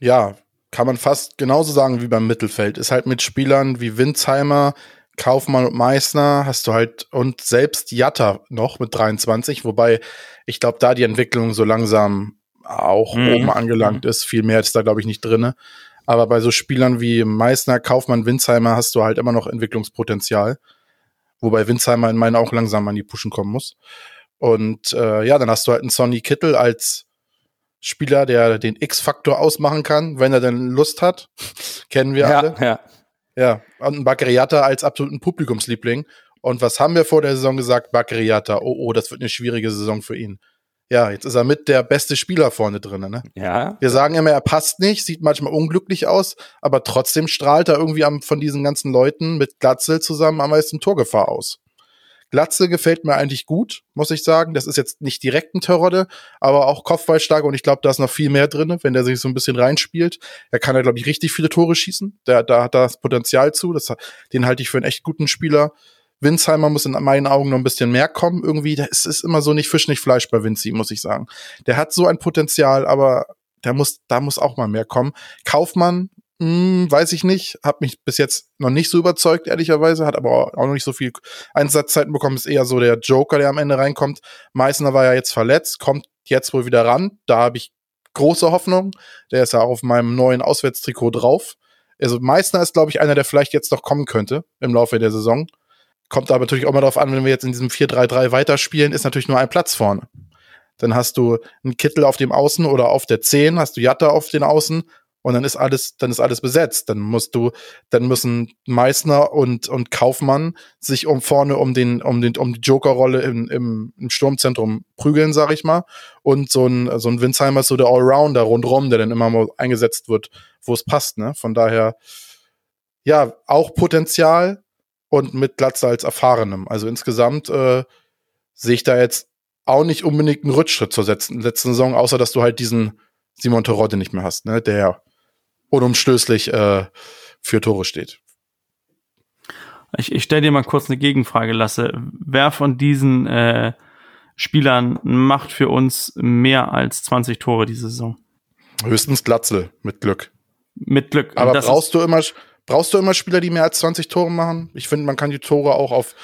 Ja, kann man fast genauso sagen wie beim Mittelfeld. Ist halt mit Spielern wie Winzheimer, Kaufmann und Meißner hast du halt und selbst Jatta noch mit 23, wobei ich glaube, da die Entwicklung so langsam auch mhm. oben angelangt mhm. ist. Viel mehr ist da, glaube ich, nicht drinne. Aber bei so Spielern wie Meißner, Kaufmann, Winzheimer hast du halt immer noch Entwicklungspotenzial. Wobei Winsheimer in meinen auch langsam an die Pushen kommen muss. Und äh, ja, dann hast du halt einen Sonny Kittel als Spieler, der den X-Faktor ausmachen kann, wenn er denn Lust hat. <laughs> Kennen wir ja, alle. Ja. Ja, und einen Bakariata als absoluten Publikumsliebling. Und was haben wir vor der Saison gesagt? Bakariata, oh, oh, das wird eine schwierige Saison für ihn. Ja, jetzt ist er mit der beste Spieler vorne drin. Ne? Ja. Wir sagen immer, er passt nicht, sieht manchmal unglücklich aus, aber trotzdem strahlt er irgendwie am, von diesen ganzen Leuten mit Glatzel zusammen am meisten Torgefahr aus. Glatzel gefällt mir eigentlich gut, muss ich sagen. Das ist jetzt nicht direkt ein Terrorde, aber auch Kopfballstark und ich glaube, da ist noch viel mehr drin, wenn der sich so ein bisschen reinspielt. Er kann ja, glaube ich, richtig viele Tore schießen. Der, da hat das Potenzial zu. Das, den halte ich für einen echt guten Spieler. Winsheimer muss in meinen Augen noch ein bisschen mehr kommen. Irgendwie, es ist immer so nicht Fisch, nicht Fleisch bei Vinci, muss ich sagen. Der hat so ein Potenzial, aber der muss, da muss auch mal mehr kommen. Kaufmann Hm, weiß ich nicht. Hat mich bis jetzt noch nicht so überzeugt, ehrlicherweise. Hat aber auch noch nicht so viel Einsatzzeiten bekommen. Ist eher so der Joker, der am Ende reinkommt. Meißner war ja jetzt verletzt, kommt jetzt wohl wieder ran. Da habe ich große Hoffnung. Der ist ja auf meinem neuen Auswärtstrikot drauf. Also Meißner ist, glaube ich, einer, der vielleicht jetzt noch kommen könnte im Laufe der Saison. Kommt aber natürlich auch mal darauf an, wenn wir jetzt in diesem 4-3-3 weiterspielen, ist natürlich nur ein Platz vorne. Dann hast du einen Kittel auf dem Außen oder auf der 10, hast du Jatta auf den Außen und dann ist alles, dann ist alles besetzt. Dann musst du, dann müssen Meißner und, und Kaufmann sich um vorne um den, um den, um die Jokerrolle im, im, im Sturmzentrum prügeln, sag ich mal. Und so ein, so ein Winsheimer ist so der Allrounder rundrum, der dann immer mal eingesetzt wird, wo es passt, ne? Von daher, ja, auch Potenzial und mit Glatze als Erfahrenem. Also insgesamt, äh, sehe ich da jetzt auch nicht unbedingt einen Rückschritt zur letzten, letzten Saison, außer dass du halt diesen Simon Terodde nicht mehr hast, ne? Der unumstößlich äh, für Tore steht. Ich, ich stelle dir mal kurz eine Gegenfrage, Lasse. Wer von diesen äh, Spielern macht für uns mehr als 20 Tore diese Saison? Höchstens Glatzel, mit Glück. Mit Glück. Aber brauchst du immer, brauchst du immer Spieler, die mehr als 20 Tore machen? Ich finde, man kann die Tore auch auf,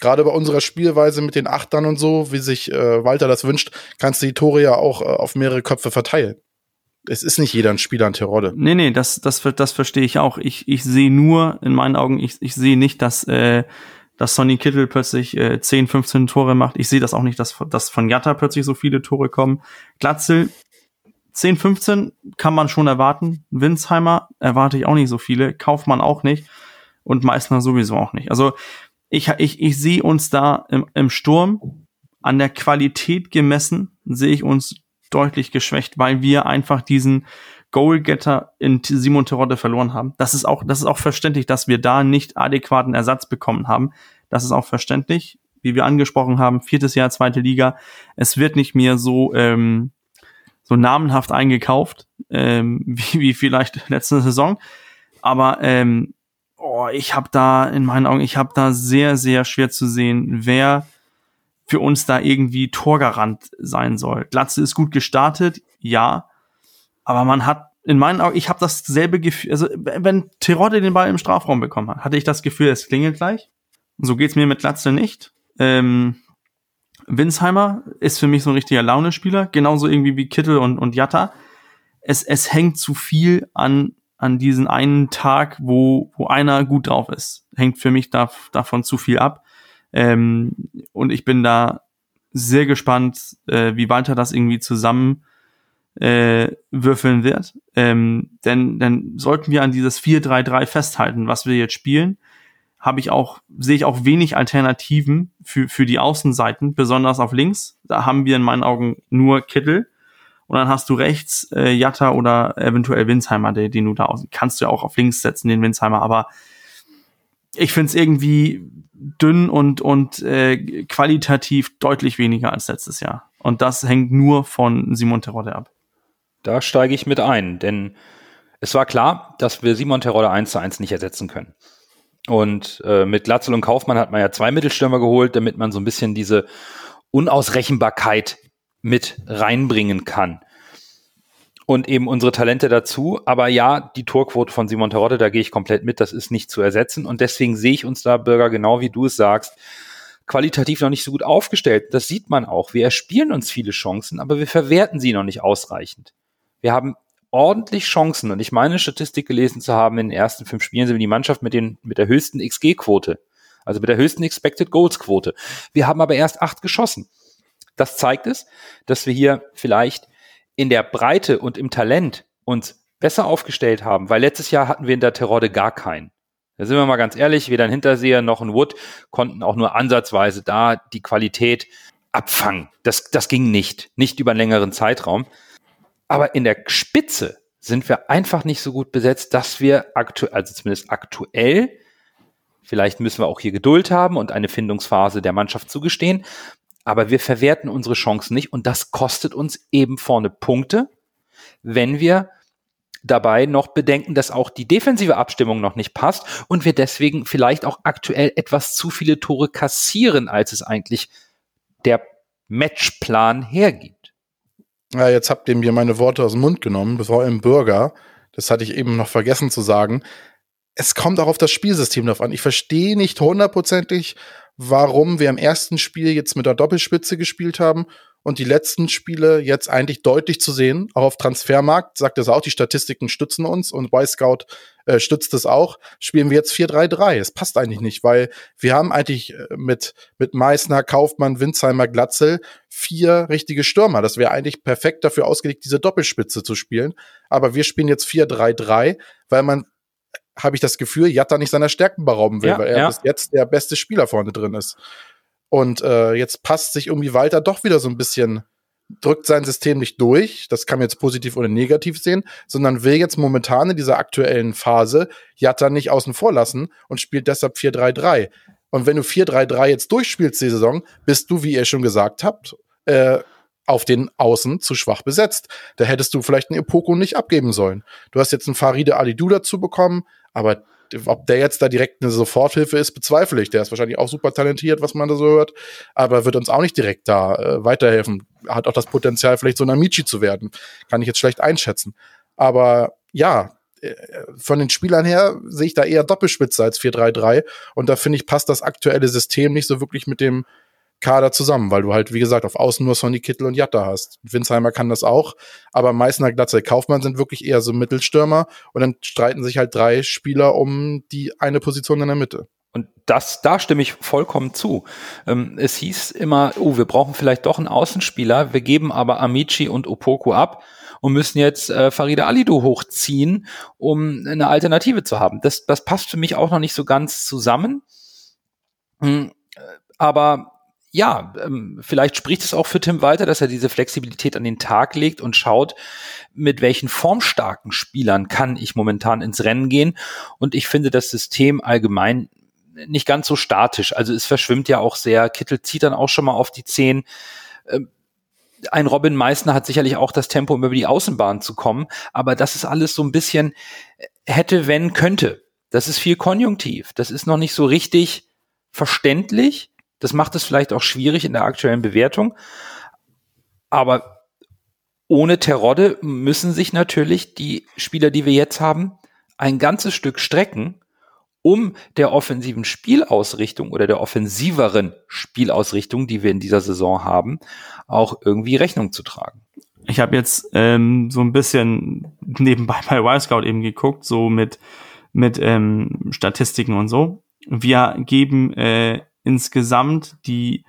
gerade bei unserer Spielweise mit den Achtern und so, wie sich äh, Walter das wünscht, kannst du die Tore ja auch äh, auf mehrere Köpfe verteilen es ist nicht jeder ein Spieler an Terodde. Nee, nee, das, das, das verstehe ich auch. Ich, ich sehe nur, in meinen Augen, ich, ich sehe nicht, dass, äh, dass Sonny Kittel plötzlich äh, 10, 15 Tore macht. Ich sehe das auch nicht, dass, dass von Jatta plötzlich so viele Tore kommen. Glatzel, 10, 15 kann man schon erwarten. Winsheimer erwarte ich auch nicht so viele. Kaufmann auch nicht. Und Meißner sowieso auch nicht. Also ich, ich, ich sehe uns da im, im Sturm an der Qualität gemessen, sehe ich uns deutlich geschwächt, weil wir einfach diesen Goalgetter in Simon Terodde verloren haben. Das ist auch, das ist auch verständlich, dass wir da nicht adäquaten Ersatz bekommen haben. Das ist auch verständlich, wie wir angesprochen haben, viertes Jahr, zweite Liga. Es wird nicht mehr so, ähm, so namenhaft eingekauft, ähm, <laughs> wie, wie vielleicht letzte Saison. Aber ähm, oh, ich habe da in meinen Augen, ich habe da sehr, sehr schwer zu sehen, wer für uns da irgendwie Torgarant sein soll. Glatze ist gut gestartet, ja, aber man hat in meinen Augen, ich habe dasselbe Gefühl, also wenn Terodde den Ball im Strafraum bekommen hat, hatte ich das Gefühl, es klingelt gleich. So geht's mir mit Glatze nicht. Ähm, Winsheimer ist für mich so ein richtiger Launespieler, genauso irgendwie wie Kittel und, und Jatta. Es, es hängt zu viel an, an diesen einen Tag, wo, wo einer gut drauf ist. Hängt für mich da, davon zu viel ab. Ähm, und ich bin da sehr gespannt, äh, wie Walter das irgendwie zusammen äh, würfeln wird. Ähm, denn dann sollten wir an dieses 4-3-3 festhalten, was wir jetzt spielen. Habe ich auch, sehe ich auch wenig Alternativen für, für die Außenseiten, besonders auf links. Da haben wir in meinen Augen nur Kittel. Und dann hast du rechts äh, Jatta oder eventuell Winsheimer, den, den du da aus kannst du ja auch auf links setzen, den Winsheimer, aber ich finde es irgendwie dünn und, und äh, qualitativ deutlich weniger als letztes Jahr. Und das hängt nur von Simon Terodde ab. Da steige ich mit ein, denn es war klar, dass wir Simon Terodde 1 zu 1 nicht ersetzen können. Und äh, mit Glatzel und Kaufmann hat man ja zwei Mittelstürmer geholt, damit man so ein bisschen diese Unausrechenbarkeit mit reinbringen kann und eben unsere Talente dazu. Aber ja, die Torquote von Simon Terodde, da gehe ich komplett mit, das ist nicht zu ersetzen. Und deswegen sehe ich uns da, Bürger, genau wie du es sagst, qualitativ noch nicht so gut aufgestellt. Das sieht man auch. Wir erspielen uns viele Chancen, aber wir verwerten sie noch nicht ausreichend. Wir haben ordentlich Chancen und ich meine Statistik gelesen zu haben, in den ersten fünf Spielen sind wir die Mannschaft mit, den, mit der höchsten XG-Quote, also mit der höchsten Expected Goals-Quote. Wir haben aber erst acht geschossen. Das zeigt es, dass wir hier vielleicht in der Breite und im Talent uns besser aufgestellt haben, weil letztes Jahr hatten wir in der Terodde gar keinen. Da sind wir mal ganz ehrlich, weder ein Hinterseher noch ein Wood konnten auch nur ansatzweise da die Qualität abfangen. Das, das ging nicht, nicht über einen längeren Zeitraum. Aber in der Spitze sind wir einfach nicht so gut besetzt, dass wir aktuell, also zumindest aktuell, vielleicht müssen wir auch hier Geduld haben und eine Findungsphase der Mannschaft zugestehen, aber wir verwerten unsere Chancen nicht und das kostet uns eben vorne Punkte, wenn wir dabei noch bedenken, dass auch die defensive Abstimmung noch nicht passt und wir deswegen vielleicht auch aktuell etwas zu viele Tore kassieren, als es eigentlich der Matchplan hergibt. Ja, jetzt habt ihr mir meine Worte aus dem Mund genommen, bevor im Bürger, das hatte ich eben noch vergessen zu sagen, es kommt auch auf das Spielsystem drauf an. Ich verstehe nicht hundertprozentig, warum wir im ersten Spiel jetzt mit der Doppelspitze gespielt haben und die letzten Spiele jetzt eigentlich deutlich zu sehen. Auch auf Transfermarkt sagt es auch, die Statistiken stützen uns und Y-Scout äh, stützt es auch. Spielen wir jetzt 4-3-3. Es passt eigentlich nicht, weil wir haben eigentlich äh, mit, mit Meißner, Kaufmann, Winzheimer, Glatzel vier richtige Stürmer. Das wäre eigentlich perfekt dafür ausgelegt, diese Doppelspitze zu spielen. Aber wir spielen jetzt 4-3-3, weil man habe ich das Gefühl, Jatta nicht seiner Stärken berauben will, Ja, weil er ja. bis jetzt der beste Spieler vorne drin ist. Und äh, jetzt passt sich irgendwie Walter doch wieder so ein bisschen, drückt sein System nicht durch, das kann man jetzt positiv oder negativ sehen, sondern will jetzt momentan in dieser aktuellen Phase Jatta nicht außen vor lassen und spielt deshalb 4-3-3. Und wenn du 4-3-3 jetzt durchspielst die Saison, bist du, wie ihr schon gesagt habt, äh, auf den Außen zu schwach besetzt. Da hättest du vielleicht einen Epoko nicht abgeben sollen. Du hast jetzt einen Faride Alidou dazu bekommen, aber ob der jetzt da direkt eine Soforthilfe ist, bezweifle ich. Der ist wahrscheinlich auch super talentiert, was man da so hört, aber wird uns auch nicht direkt da äh, weiterhelfen. Hat auch das Potenzial, vielleicht so ein Amici zu werden. Kann ich jetzt schlecht einschätzen. Aber ja, äh, von den Spielern her sehe ich da eher Doppelspitze als 4-3-3. Und da finde ich, passt das aktuelle System nicht so wirklich mit dem Kader zusammen, weil du halt, wie gesagt, auf Außen nur Sonny Kittel und Jatta hast. Winsheimer kann das auch, aber Meißner, Glatzel, Kaufmann sind wirklich eher so Mittelstürmer und dann streiten sich halt drei Spieler um die eine Position in der Mitte. Und das, da stimme ich vollkommen zu. Ähm, es hieß immer, oh, wir brauchen vielleicht doch einen Außenspieler, wir geben aber Amici und Opoku ab und müssen jetzt äh, Farida Alidu hochziehen, um eine Alternative zu haben. Das, das passt für mich auch noch nicht so ganz zusammen. Hm, äh, aber ja, ähm, vielleicht spricht es auch für Tim Walter, dass er diese Flexibilität an den Tag legt und schaut, mit welchen formstarken Spielern kann ich momentan ins Rennen gehen. Und ich finde das System allgemein nicht ganz so statisch. Also es verschwimmt ja auch sehr. Kittel zieht dann auch schon mal auf die Zehen. Ähm, Ein Robin Meissner hat sicherlich auch das Tempo, um über die Außenbahn zu kommen. Aber das ist alles so ein bisschen äh, hätte, wenn, könnte. Das ist viel Konjunktiv. Das ist noch nicht so richtig verständlich. Das macht es vielleicht auch schwierig in der aktuellen Bewertung. Aber ohne Terodde müssen sich natürlich die Spieler, die wir jetzt haben, ein ganzes Stück strecken, um der offensiven Spielausrichtung oder der offensiveren Spielausrichtung, die wir in dieser Saison haben, auch irgendwie Rechnung zu tragen. Ich habe jetzt ähm, so ein bisschen nebenbei bei Y-Scout eben geguckt, so mit, mit ähm, Statistiken und so. Wir geben äh, insgesamt die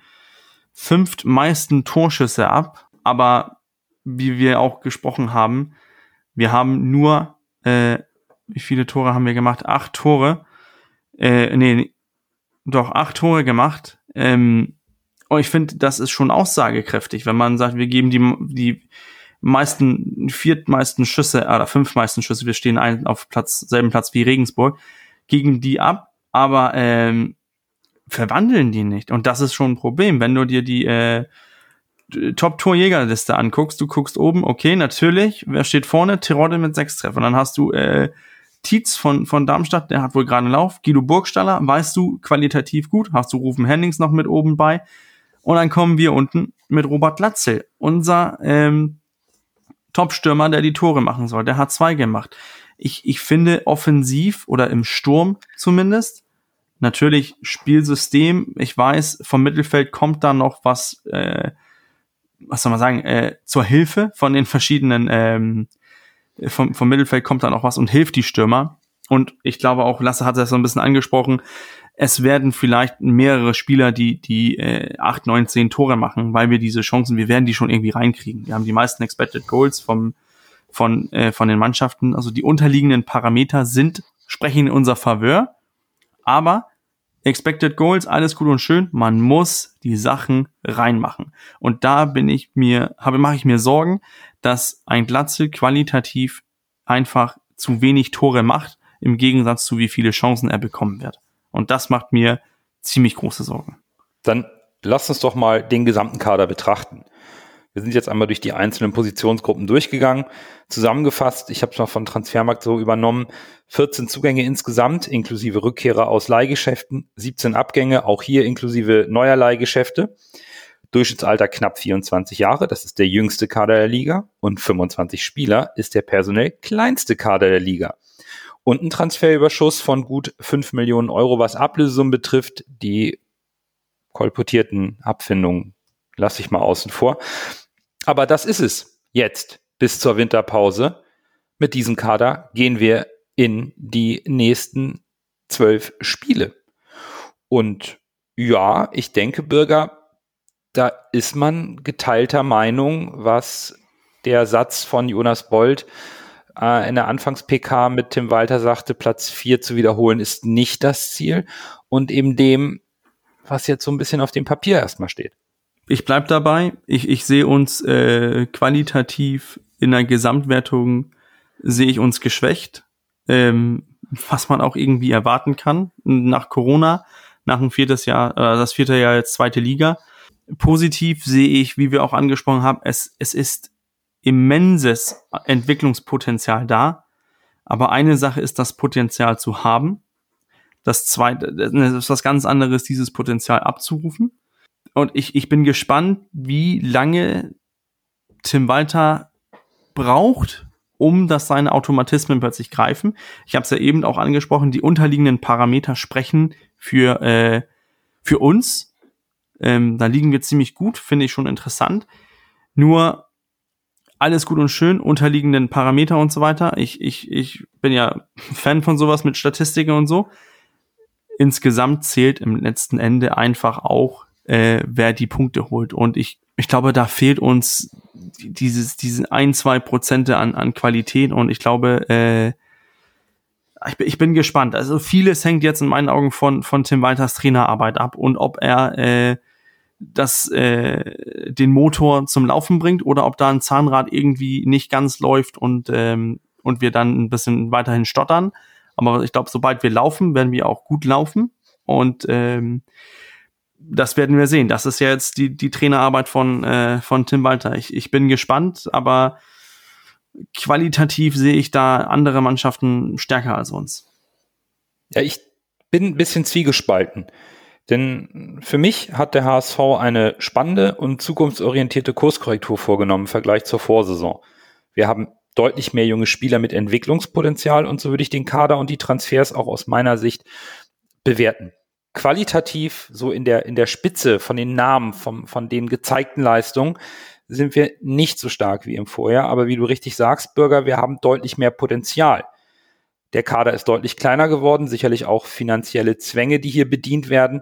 fünft meisten Torschüsse ab, aber wie wir auch gesprochen haben, wir haben nur, äh, wie viele Tore haben wir gemacht? Acht Tore. Äh, nee, doch acht Tore gemacht. Ähm, und ich finde, das ist schon aussagekräftig, wenn man sagt, wir geben die, die meisten, viertmeisten Schüsse, äh, oder fünfmeisten Schüsse, wir stehen ein, auf Platz, selben Platz wie Regensburg, gegen die ab, aber ähm, verwandeln die nicht. Und das ist schon ein Problem, wenn du dir die äh, Top-Torjägerliste anguckst, du guckst oben, okay, natürlich, wer steht vorne? Tirode mit sechs Treffern. Dann hast du äh, Tietz von, von Darmstadt, der hat wohl gerade einen Lauf. Guido Burgstaller, weißt du, qualitativ gut. Hast du Rufen Hennings noch mit oben bei. Und dann kommen wir unten mit Robert Latzel, unser ähm, Top-Stürmer, der die Tore machen soll. Der hat zwei gemacht. Ich, ich finde offensiv oder im Sturm zumindest, natürlich Spielsystem. Ich weiß, vom Mittelfeld kommt da noch was, äh, was soll man sagen, äh, zur Hilfe von den verschiedenen, ähm, vom, vom Mittelfeld kommt da noch was und hilft die Stürmer. Und ich glaube auch, Lasse hat das so ein bisschen angesprochen, es werden vielleicht mehrere Spieler, die die äh, 8, 9, 10 Tore machen, weil wir diese Chancen, wir werden die schon irgendwie reinkriegen. Wir haben die meisten Expected Goals vom, von, äh, von den Mannschaften. Also die unterliegenden Parameter sind, sprechen in unser Faveur. Aber Expected Goals, alles gut und schön. Man muss die Sachen reinmachen. Und da bin ich mir, habe, mache ich mir Sorgen, dass ein Glatzel qualitativ einfach zu wenig Tore macht, im Gegensatz zu wie viele Chancen er bekommen wird. Und das macht mir ziemlich große Sorgen. Dann lass uns doch mal den gesamten Kader betrachten. Wir sind jetzt einmal durch die einzelnen Positionsgruppen durchgegangen. Zusammengefasst, ich habe es mal von Transfermarkt so übernommen, 14 Zugänge insgesamt, inklusive Rückkehrer aus Leihgeschäften, 17 Abgänge, auch hier inklusive neuer Leihgeschäfte. Durchschnittsalter knapp 24 Jahre, das ist der jüngste Kader der Liga und 25 Spieler ist der personell kleinste Kader der Liga. Und ein Transferüberschuss von gut 5 Millionen Euro, was Ablösesummen betrifft, die kolportierten Abfindungen lasse ich mal außen vor. Aber das ist es jetzt bis zur Winterpause. Mit diesem Kader gehen wir in die nächsten zwölf Spiele. Und ja, ich denke, Bürger, da ist man geteilter Meinung, was der Satz von Jonas Bold äh, in der Anfangs-PK mit Tim Walter sagte, Platz vier zu wiederholen, ist nicht das Ziel. Und eben dem, was jetzt so ein bisschen auf dem Papier erstmal steht. Ich bleib dabei. Ich, ich sehe uns äh, qualitativ in der Gesamtwertung sehe ich uns geschwächt, ähm, was man auch irgendwie erwarten kann nach Corona, nach dem viertes Jahr, äh, das vierte Jahr jetzt zweite Liga. Positiv sehe ich, wie wir auch angesprochen haben, es, es ist immenses Entwicklungspotenzial da. Aber eine Sache ist, das Potenzial zu haben. Das zweite, das ist was ganz anderes, dieses Potenzial abzurufen. Und ich, ich bin gespannt, wie lange Tim Walter braucht, um dass seine Automatismen plötzlich greifen. Ich habe es ja eben auch angesprochen, die unterliegenden Parameter sprechen für, äh, für uns. Ähm, da liegen wir ziemlich gut, finde ich schon interessant. Nur alles gut und schön, unterliegenden Parameter und so weiter. Ich, ich, ich bin ja <laughs> Fan von sowas mit Statistiken und so. Insgesamt zählt im letzten Ende einfach auch, äh, wer die Punkte holt. Und ich, ich glaube, da fehlt uns dieses, diese ein, zwei Prozente an, an Qualität. Und ich glaube, äh, ich, ich bin gespannt. Also vieles hängt jetzt in meinen Augen von, von Tim Walters Trainerarbeit ab und ob er äh, das äh, den Motor zum Laufen bringt oder ob da ein Zahnrad irgendwie nicht ganz läuft und ähm, und wir dann ein bisschen weiterhin stottern. Aber ich glaube, sobald wir laufen, werden wir auch gut laufen und ähm, das werden wir sehen. Das ist ja jetzt die die Trainerarbeit von äh, von Tim Walter. Ich, ich bin gespannt, aber qualitativ sehe ich da andere Mannschaften stärker als uns. Ja, ich bin ein bisschen zwiegespalten. Denn für mich hat der HSV eine spannende und zukunftsorientierte Kurskorrektur vorgenommen im Vergleich zur Vorsaison. Wir haben deutlich mehr junge Spieler mit Entwicklungspotenzial und so würde ich den Kader und die Transfers auch aus meiner Sicht bewerten. Qualitativ, so in der, in der Spitze von den Namen, vom, von den gezeigten Leistungen, sind wir nicht so stark wie im Vorjahr. Aber wie du richtig sagst, Bürger, wir haben deutlich mehr Potenzial. Der Kader ist deutlich kleiner geworden, sicherlich auch finanzielle Zwänge, die hier bedient werden.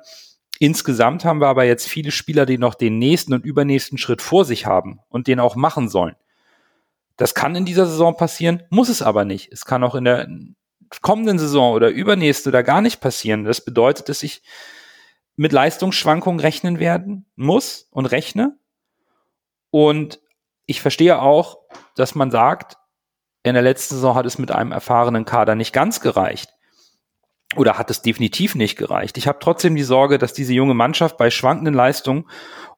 Insgesamt haben wir aber jetzt viele Spieler, die noch den nächsten und übernächsten Schritt vor sich haben und den auch machen sollen. Das kann in dieser Saison passieren, muss es aber nicht. Es kann auch in der kommenden Saison oder übernächste oder gar nicht passieren. Das bedeutet, dass ich mit Leistungsschwankungen rechnen werden muss und rechne. Und ich verstehe auch, dass man sagt, in der letzten Saison hat es mit einem erfahrenen Kader nicht ganz gereicht. Oder hat es definitiv nicht gereicht. Ich habe trotzdem die Sorge, dass diese junge Mannschaft bei schwankenden Leistungen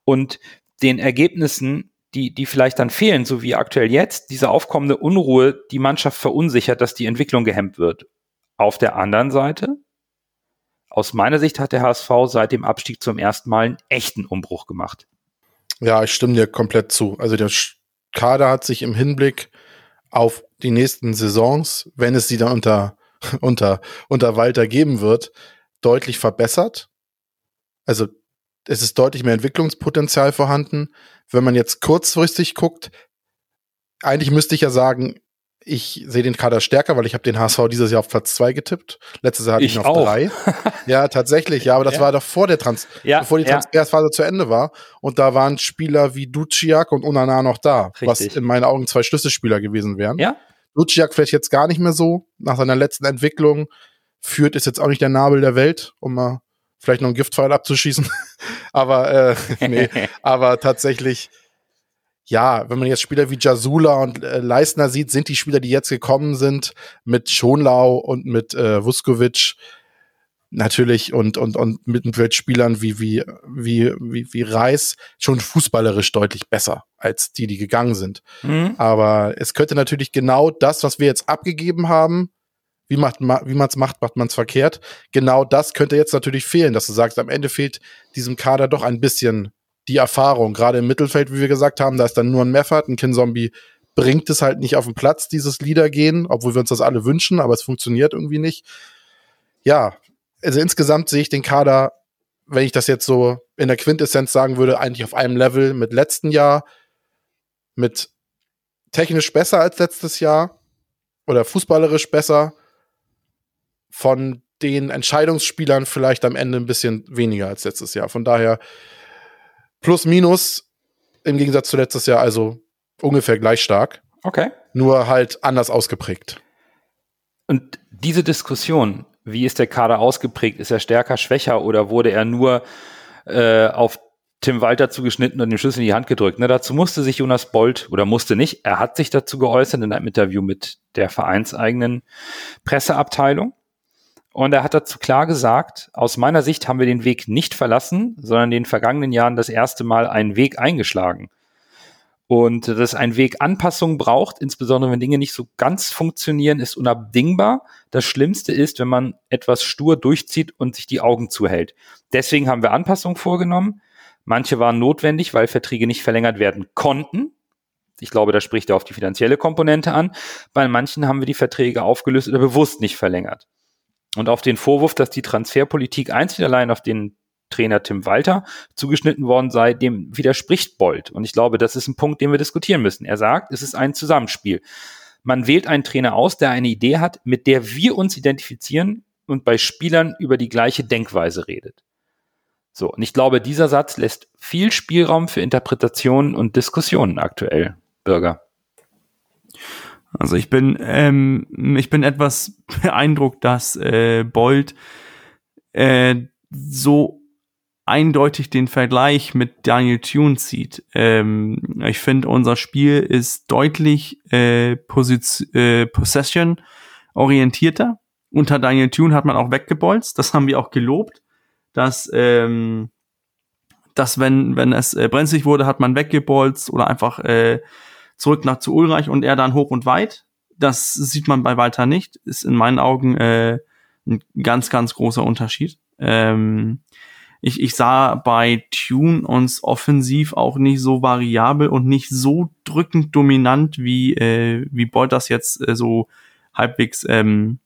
und den Ergebnissen, die, die vielleicht dann fehlen, so wie aktuell jetzt, diese aufkommende Unruhe die Mannschaft verunsichert, dass die Entwicklung gehemmt wird. Auf der anderen Seite, aus meiner Sicht hat der HSV seit dem Abstieg zum ersten Mal einen echten Umbruch gemacht. Ja, ich stimme dir komplett zu. Also der Kader hat sich im Hinblick auf die nächsten Saisons, wenn es sie dann unter, <laughs> unter, unter Walter geben wird, deutlich verbessert. Also es ist deutlich mehr Entwicklungspotenzial vorhanden. Wenn man jetzt kurzfristig guckt, eigentlich müsste ich ja sagen, ich sehe den Kader stärker, weil ich habe den HSV dieses Jahr auf Platz zwei getippt. Letztes Jahr hatte ich, ihn auf auch. drei. <laughs> ja, tatsächlich, ja, aber das ja. war doch vor der Trans ja, bevor die Transferphase ja. zu Ende war. Und da waren Spieler wie Duciak und Unana noch da, Richtig. was in meinen Augen zwei Schlüsselspieler gewesen wären. Ja. Duciak vielleicht jetzt gar nicht mehr so. Nach seiner letzten Entwicklung führt ist jetzt auch nicht der Nabel der Welt, um mal vielleicht noch einen Giftpfeil abzuschießen. <laughs> aber äh, <laughs> nee, aber tatsächlich ja, wenn man jetzt Spieler wie Jasula und äh, Leisner sieht, sind die Spieler, die jetzt gekommen sind, mit Schonlau und mit äh, Vuskovic natürlich und, und, und mit, Spielern wie, wie, wie, wie, wie Reis schon fußballerisch deutlich besser als die, die gegangen sind. Mhm. Aber es könnte natürlich genau das, was wir jetzt abgegeben haben, wie, macht, wie man es macht, macht man es verkehrt. Genau das könnte jetzt natürlich fehlen, dass du sagst, am Ende fehlt diesem Kader doch ein bisschen die Erfahrung. Gerade im Mittelfeld, wie wir gesagt haben, da ist dann nur ein Meffert, ein Kinzombie bringt es halt nicht auf den Platz, dieses Liedergehen, obwohl wir uns das alle wünschen, aber es funktioniert irgendwie nicht. Ja, also insgesamt sehe ich den Kader, wenn ich das jetzt so in der Quintessenz sagen würde, eigentlich auf einem Level mit letzten Jahr, mit technisch besser als letztes Jahr oder fußballerisch besser, von den Entscheidungsspielern vielleicht am Ende ein bisschen weniger als letztes Jahr. Von daher plus minus im Gegensatz zu letztes Jahr, also ungefähr gleich stark. Okay. Nur halt anders ausgeprägt. Und diese Diskussion, wie ist der Kader ausgeprägt? Ist er stärker, schwächer oder wurde er nur äh, auf Tim Walter zugeschnitten und dem Schlüssel in die Hand gedrückt? Ne, dazu musste sich Jonas Bolt oder musste nicht. Er hat sich dazu geäußert in einem Interview mit der vereinseigenen Presseabteilung. Und er hat dazu klar gesagt, aus meiner Sicht haben wir den Weg nicht verlassen, sondern in den vergangenen Jahren das erste Mal einen Weg eingeschlagen. Und dass ein Weg Anpassung braucht, insbesondere wenn Dinge nicht so ganz funktionieren, ist unabdingbar. Das Schlimmste ist, wenn man etwas stur durchzieht und sich die Augen zuhält. Deswegen haben wir Anpassungen vorgenommen. Manche waren notwendig, weil Verträge nicht verlängert werden konnten. Ich glaube, da spricht er auf die finanzielle Komponente an. Bei manchen haben wir die Verträge aufgelöst oder bewusst nicht verlängert. Und auf den Vorwurf, dass die Transferpolitik einzig allein auf den Trainer Tim Walter zugeschnitten worden sei, dem widerspricht Bold. Und ich glaube, das ist ein Punkt, den wir diskutieren müssen. Er sagt, es ist ein Zusammenspiel. Man wählt einen Trainer aus, der eine Idee hat, mit der wir uns identifizieren und bei Spielern über die gleiche Denkweise redet. So, und ich glaube, dieser Satz lässt viel Spielraum für Interpretationen und Diskussionen aktuell, Bürger. Also ich bin, ähm, ich bin etwas <laughs> beeindruckt, dass äh, Bold äh, so eindeutig den Vergleich mit Daniel Thune zieht. Ähm, ich finde, unser Spiel ist deutlich äh, äh, Possession orientierter. Unter Daniel Thune hat man auch weggebolzt. Das haben wir auch gelobt, dass ähm, dass wenn wenn es äh, brenzlig wurde, hat man weggebolzt oder einfach äh, zurück nach zu Ulreich und er dann hoch und weit. Das sieht man bei Walter nicht. Ist in meinen Augen äh, ein ganz ganz großer Unterschied. Ähm, ich, ich sah bei Tune uns offensiv auch nicht so variabel und nicht so drückend dominant, wie, äh, wie Bolt das jetzt äh, so halbwegs, ähm,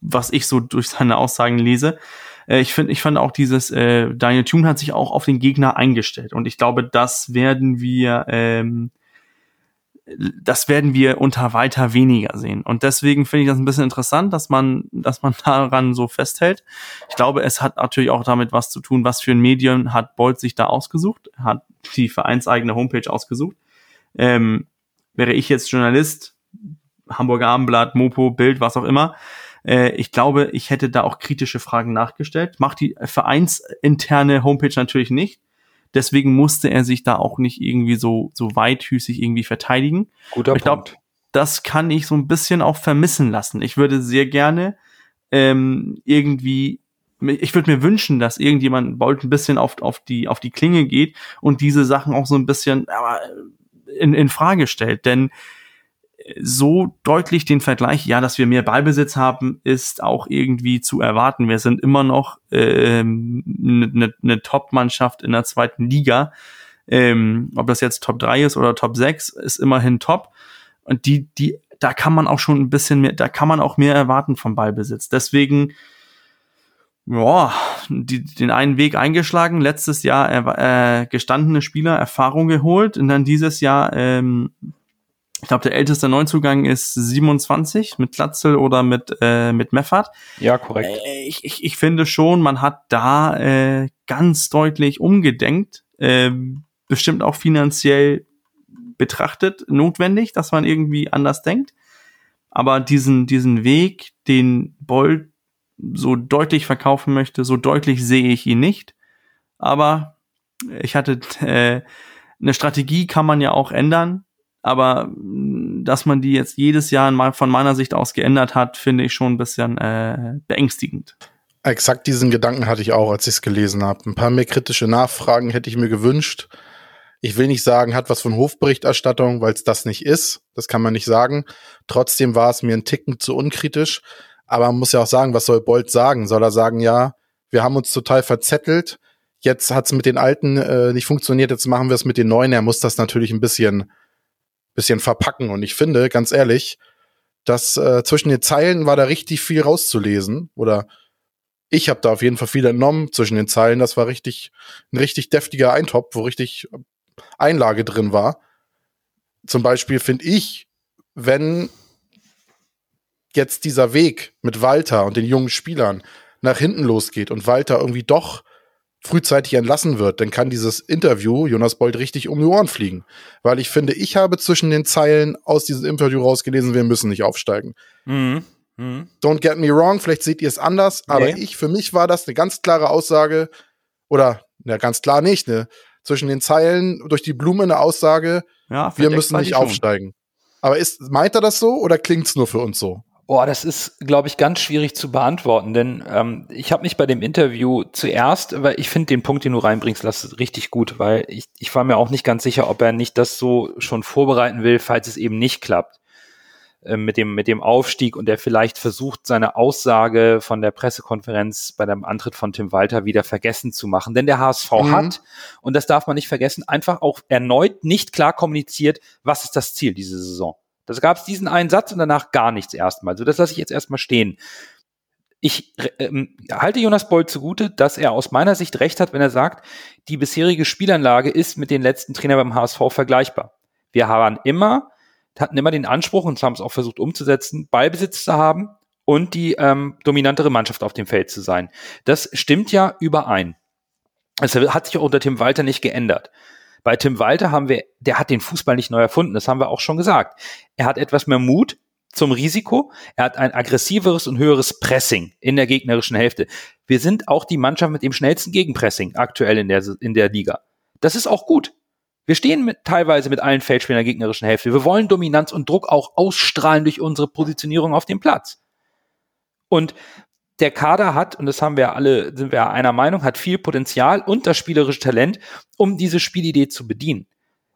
was ich so durch seine Aussagen lese. Äh, ich finde, ich fand auch dieses, äh, Daniel Tune hat sich auch auf den Gegner eingestellt und ich glaube, das werden wir, ähm, das werden wir unter weiter weniger sehen. Und deswegen finde ich das ein bisschen interessant, dass man, dass man <laughs> daran so festhält. Ich glaube, es hat natürlich auch damit was zu tun, was für ein Medium hat Bolt sich da ausgesucht, hat die vereinseigene Homepage ausgesucht. Ähm, wäre ich jetzt Journalist, Hamburger Abendblatt, Mopo, Bild, was auch immer, äh, ich glaube, ich hätte da auch kritische Fragen nachgestellt. Macht die vereinsinterne Homepage natürlich nicht. Deswegen musste er sich da auch nicht irgendwie so, so weithüßig irgendwie verteidigen. Guter ich glaube, das kann ich so ein bisschen auch vermissen lassen. Ich würde sehr gerne ähm, irgendwie ich würde mir wünschen, dass irgendjemand Bolt ein bisschen auf, auf, die, auf die Klinge geht und diese Sachen auch so ein bisschen aber in, in Frage stellt. Denn so deutlich den Vergleich, ja, dass wir mehr Ballbesitz haben, ist auch irgendwie zu erwarten. Wir sind immer noch eine ähm, ne, ne Top-Mannschaft in der zweiten Liga. Ähm, ob das jetzt Top 3 ist oder Top 6, ist immerhin top. Und die, die, da kann man auch schon ein bisschen mehr, da kann man auch mehr erwarten vom Ballbesitz. Deswegen, ja, die, den einen Weg eingeschlagen, letztes Jahr äh, gestandene Spieler Erfahrung geholt und dann dieses Jahr ähm, ich glaube, der älteste Neuzugang ist 27 mit Glatzel oder mit, äh, mit Meffert. Ja, korrekt. Äh, ich, ich, ich finde schon, man hat da äh, ganz deutlich umgedenkt, äh, bestimmt auch finanziell betrachtet, notwendig, dass man irgendwie anders denkt. Aber diesen, diesen Weg, den Bolt so deutlich verkaufen möchte, so deutlich sehe ich ihn nicht. Aber ich hatte äh, eine Strategie kann man ja auch ändern aber mm, dass man die jetzt jedes Jahr von meiner Sicht aus geändert hat, finde ich schon ein bisschen äh, beängstigend. Exakt diesen Gedanken hatte ich auch, als ich es gelesen habe. Ein paar mehr kritische Nachfragen hätte ich mir gewünscht. Ich will nicht sagen, hat was von Hofberichterstattung, weil es das nicht ist. Das kann man nicht sagen. Trotzdem war es mir ein Ticken zu unkritisch. Aber man muss ja auch sagen, was soll Bolt sagen? Soll er sagen, ja, wir haben uns total verzettelt. jetzt hat es mit den alten äh, nicht funktioniert, jetzt machen wir es mit den neuen. Er muss das natürlich ein bisschen, bisschen verpacken. Und ich finde, ganz ehrlich, dass äh, zwischen den Zeilen war da richtig viel rauszulesen. Oder ich habe da auf jeden Fall viel entnommen zwischen den Zeilen. Das war richtig ein richtig deftiger Eintopf, wo richtig Einlage drin war. Zum Beispiel finde ich, wenn jetzt dieser Weg mit Walter und den jungen Spielern nach hinten losgeht und Walter irgendwie doch frühzeitig entlassen wird, dann kann dieses Interview Jonas Bold richtig um die Ohren fliegen. Weil ich finde, ich habe zwischen den Zeilen aus diesem Interview rausgelesen, wir müssen nicht aufsteigen. Mhm. Mhm. Don't get me wrong, vielleicht seht ihr es anders, aber nee. ich, für mich war das eine ganz klare Aussage, oder, na, ganz klar nicht, ne? Zwischen den Zeilen durch die Blume eine Aussage, ja, wir müssen nicht aufsteigen. Aber ist, meint er das so oder klingt es nur für uns so? Boah, das ist, glaube ich, ganz schwierig zu beantworten, denn ähm, ich habe mich bei dem Interview zuerst, weil ich finde den Punkt, den du reinbringst, lass richtig gut, weil ich, ich war mir auch nicht ganz sicher, ob er nicht das so schon vorbereiten will, falls es eben nicht klappt äh, mit dem mit dem Aufstieg und er vielleicht versucht seine Aussage von der Pressekonferenz bei dem Antritt von Tim Walter wieder vergessen zu machen, denn der HSV mhm. hat und das darf man nicht vergessen, einfach auch erneut nicht klar kommuniziert, was ist das Ziel diese Saison. Das gab es diesen einen Satz und danach gar nichts erstmal. So, das lasse ich jetzt erstmal stehen. Ich ähm, halte Jonas Bold zugute, dass er aus meiner Sicht recht hat, wenn er sagt, die bisherige Spielanlage ist mit den letzten Trainern beim HSV vergleichbar. Wir haben immer, hatten immer den Anspruch und haben es auch versucht umzusetzen, Ballbesitz zu haben und die ähm, dominantere Mannschaft auf dem Feld zu sein. Das stimmt ja überein. Es hat sich auch unter Tim Walter nicht geändert. Bei Tim Walter haben wir, der hat den Fußball nicht neu erfunden, das haben wir auch schon gesagt. Er hat etwas mehr Mut zum Risiko, er hat ein aggressiveres und höheres Pressing in der gegnerischen Hälfte. Wir sind auch die Mannschaft mit dem schnellsten Gegenpressing aktuell in der, in der Liga. Das ist auch gut. Wir stehen mit, teilweise mit allen Feldspielern der gegnerischen Hälfte. Wir wollen Dominanz und Druck auch ausstrahlen durch unsere Positionierung auf dem Platz. Und der Kader hat, und das haben wir alle, sind wir einer Meinung, hat viel Potenzial und das spielerische Talent, um diese Spielidee zu bedienen.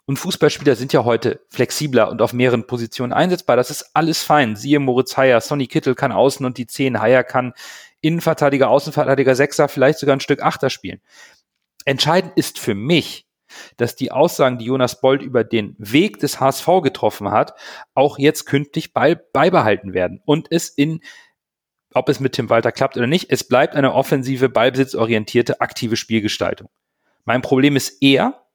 Und Fußballspieler sind ja heute flexibler und auf mehreren Positionen einsetzbar. Das ist alles fein. Siehe Moritz Heyer, Sonny Kittel kann außen und die Zehn. Heyer kann Innenverteidiger, Außenverteidiger, Sechser, vielleicht sogar ein Stück Achter spielen. Entscheidend ist für mich, dass die Aussagen, die Jonas Bold über den Weg des HSV getroffen hat, auch jetzt künftig beibehalten werden und es in ob es mit Tim Walter klappt oder nicht, es bleibt eine offensive, ballbesitzorientierte, aktive Spielgestaltung. Mein Problem ist eher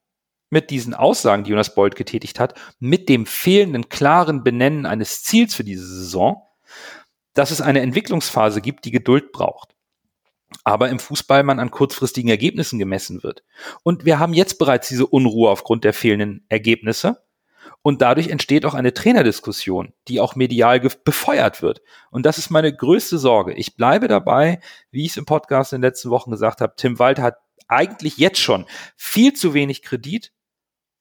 mit diesen Aussagen, die Jonas Bold getätigt hat, mit dem fehlenden klaren Benennen eines Ziels für diese Saison, dass es eine Entwicklungsphase gibt, die Geduld braucht. Aber im Fußball man an kurzfristigen Ergebnissen gemessen wird. Und wir haben jetzt bereits diese Unruhe aufgrund der fehlenden Ergebnisse. Und dadurch entsteht auch eine Trainerdiskussion, die auch medial befeuert wird. Und das ist meine größte Sorge. Ich bleibe dabei, wie ich es im Podcast in den letzten Wochen gesagt habe, Tim Walter hat eigentlich jetzt schon viel zu wenig Kredit,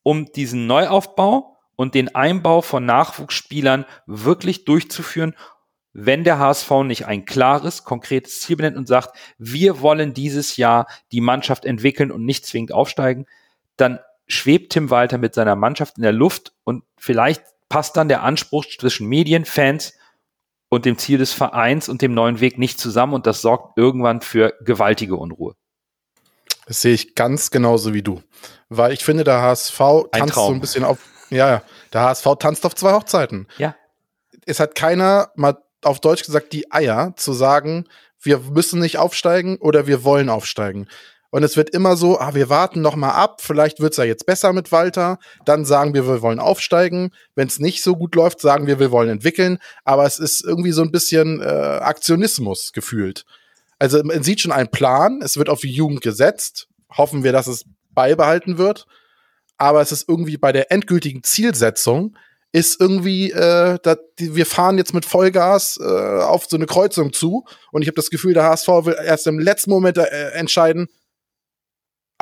um diesen Neuaufbau und den Einbau von Nachwuchsspielern wirklich durchzuführen, wenn der HSV nicht ein klares, konkretes Ziel benennt und sagt, wir wollen dieses Jahr die Mannschaft entwickeln und nicht zwingend aufsteigen, dann schwebt Tim Walter mit seiner Mannschaft in der Luft und vielleicht passt dann der Anspruch zwischen Medien, Fans und dem Ziel des Vereins und dem neuen Weg nicht zusammen und das sorgt irgendwann für gewaltige Unruhe. Das sehe ich ganz genauso wie du. Weil ich finde, der HSV tanzt so ein bisschen auf, ja, ja, der HSV tanzt auf zwei Hochzeiten. Ja. Es hat keiner mal auf Deutsch gesagt die Eier zu sagen, wir müssen nicht aufsteigen oder wir wollen aufsteigen. Und es wird immer so, ah, wir warten noch mal ab, vielleicht wird's ja jetzt besser mit Walter. Dann sagen wir, wir wollen aufsteigen. Wenn es nicht so gut läuft, sagen wir, wir wollen entwickeln. Aber es ist irgendwie so ein bisschen äh, Aktionismus gefühlt. Also man sieht schon einen Plan, es wird auf die Jugend gesetzt. Hoffen wir, dass es beibehalten wird. Aber es ist irgendwie bei der endgültigen Zielsetzung ist irgendwie, äh, dat, die, wir fahren jetzt mit Vollgas äh, auf so eine Kreuzung zu und ich habe das Gefühl, der HSV will erst im letzten Moment äh, entscheiden,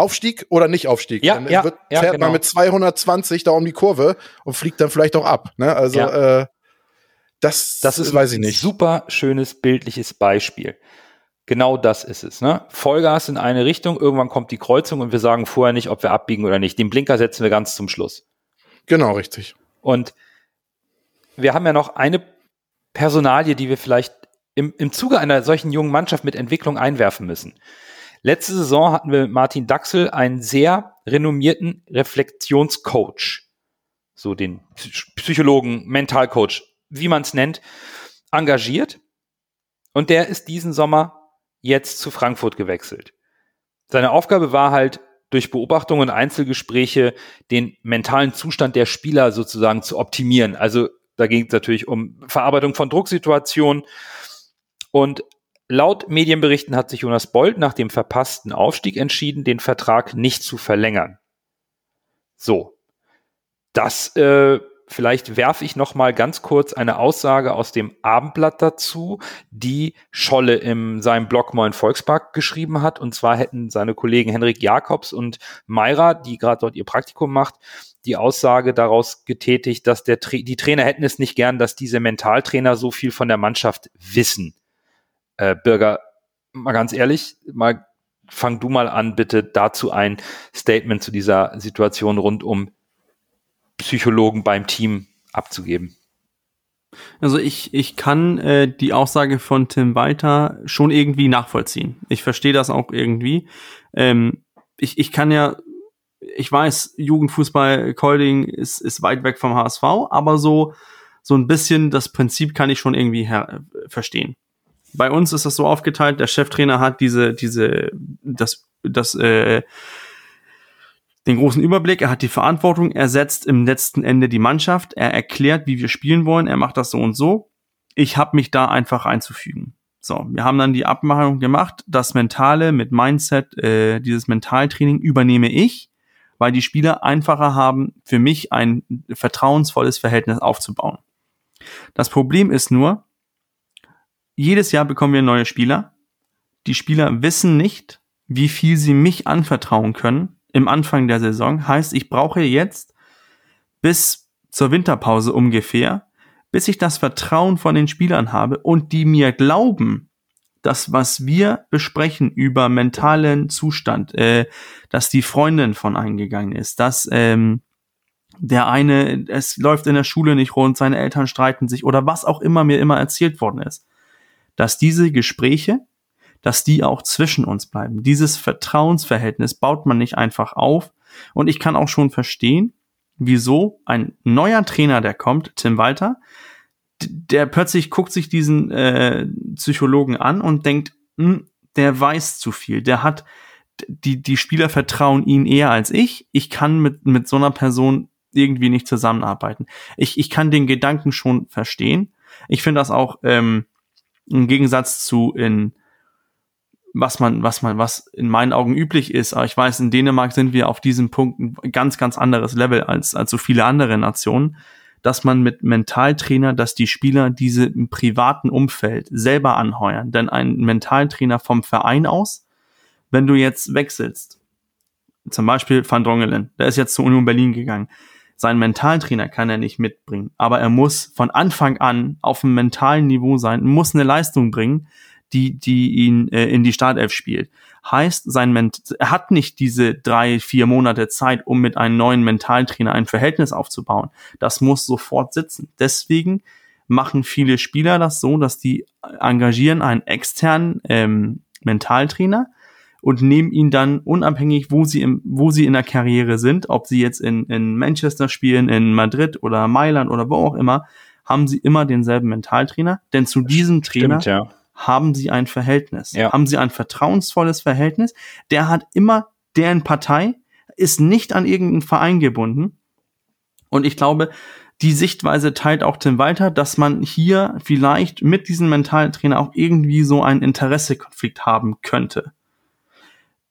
Aufstieg oder nicht Aufstieg. Ja, dann ja, wird, ja, fährt genau. man mit 220 da um die Kurve und fliegt dann vielleicht auch ab. Ne? Also ja. äh, das, das ist, weiß ich nicht. Super schönes bildliches Beispiel. Genau das ist es. Ne? Vollgas in eine Richtung, irgendwann kommt die Kreuzung und wir sagen vorher nicht, ob wir abbiegen oder nicht. Den Blinker setzen wir ganz zum Schluss. Genau, richtig. Und wir haben ja noch eine Personalie, die wir vielleicht im, im Zuge einer solchen jungen Mannschaft mit Entwicklung einwerfen müssen. Letzte Saison hatten wir mit Martin Daxel einen sehr renommierten Reflexionscoach, so den Psychologen, Mentalcoach, wie man es nennt, engagiert. Und der ist diesen Sommer jetzt zu Frankfurt gewechselt. Seine Aufgabe war halt, durch Beobachtungen und Einzelgespräche den mentalen Zustand der Spieler sozusagen zu optimieren. Also da ging es natürlich um Verarbeitung von Drucksituationen. Und laut Medienberichten hat sich Jonas Bold nach dem verpassten Aufstieg entschieden, den Vertrag nicht zu verlängern. So, das äh, Vielleicht werfe ich noch mal ganz kurz eine Aussage aus dem Abendblatt dazu, die Scholle in seinem Blog Moin Volkspark geschrieben hat. Und zwar hätten seine Kollegen Henrik Jakobs und Mayra, die gerade dort ihr Praktikum macht, die Aussage daraus getätigt, dass der, die Trainer hätten es nicht gern, dass diese Mentaltrainer so viel von der Mannschaft wissen. Äh, Bürger, mal ganz ehrlich, mal fang du mal an, bitte dazu ein Statement zu dieser Situation rund um Psychologen beim Team abzugeben. Also ich, ich kann äh, die Aussage von Tim Walter schon irgendwie nachvollziehen. Ich verstehe das auch irgendwie. Ähm, ich, ich kann ja, ich weiß, Jugendfußball, Colding ist, ist weit weg vom HSV, aber so, so ein bisschen das Prinzip kann ich schon irgendwie her verstehen. Bei uns ist das so aufgeteilt, der Cheftrainer hat diese, diese, das, das äh, den großen Überblick, er hat die Verantwortung, er setzt im letzten Ende die Mannschaft, er erklärt, wie wir spielen wollen, er macht das so und so. Ich habe mich da einfach einzufügen. So, wir haben dann die Abmachung gemacht, das Mentale mit Mindset, äh, dieses Mentaltraining übernehme ich, weil die Spieler einfacher haben, für mich ein vertrauensvolles Verhältnis aufzubauen. Das Problem ist nur, jedes Jahr bekommen wir neue Spieler. Die Spieler wissen nicht, wie viel sie mich anvertrauen können, im Anfang der Saison. Heißt, ich brauche jetzt bis zur Winterpause ungefähr, bis ich das Vertrauen von den Spielern habe und die mir glauben, dass was wir besprechen über mentalen Zustand, äh, dass die Freundin von eingegangen ist, dass ähm, der eine, es läuft in der Schule nicht rund, seine Eltern streiten sich oder was auch immer mir immer erzählt worden ist, dass diese Gespräche dass die auch zwischen uns bleiben. Dieses Vertrauensverhältnis baut man nicht einfach auf. Und ich kann auch schon verstehen, wieso ein neuer Trainer, der kommt, Tim Walter, der plötzlich guckt sich diesen äh, Psychologen an und denkt, hm, der weiß zu viel, der hat die die Spieler vertrauen ihn eher als ich. Ich kann mit mit so einer Person irgendwie nicht zusammenarbeiten. Ich ich kann den Gedanken schon verstehen. Ich finde das auch ähm, im Gegensatz zu in was man, was man, was in meinen Augen üblich ist. Aber ich weiß, in Dänemark sind wir auf diesem Punkt ein ganz, ganz anderes Level als, als so viele andere Nationen, dass man mit Mentaltrainer, dass die Spieler diese im privaten Umfeld selber anheuern. Denn ein Mentaltrainer vom Verein aus, wenn du jetzt wechselst, zum Beispiel Van Drongelen, der ist jetzt zur Union Berlin gegangen, seinen Mentaltrainer kann er nicht mitbringen, aber er muss von Anfang an auf einem mentalen Niveau sein, muss eine Leistung bringen, die, die ihn äh, in die Startelf spielt. Heißt, sein Ment er hat nicht diese drei, vier Monate Zeit, um mit einem neuen Mentaltrainer ein Verhältnis aufzubauen. Das muss sofort sitzen. Deswegen machen viele Spieler das so, dass die engagieren einen externen ähm, Mentaltrainer und nehmen ihn dann unabhängig, wo sie im, wo sie in der Karriere sind, ob sie jetzt in, in Manchester spielen, in Madrid oder Mailand oder wo auch immer, haben sie immer denselben Mentaltrainer. Denn zu diesem Trainer Stimmt, ja haben sie ein Verhältnis. Ja. Haben sie ein vertrauensvolles Verhältnis. Der hat immer deren Partei, ist nicht an irgendeinen Verein gebunden. Und ich glaube, die Sichtweise teilt auch Tim Walter, dass man hier vielleicht mit diesem Mentaltrainer auch irgendwie so einen Interessekonflikt haben könnte.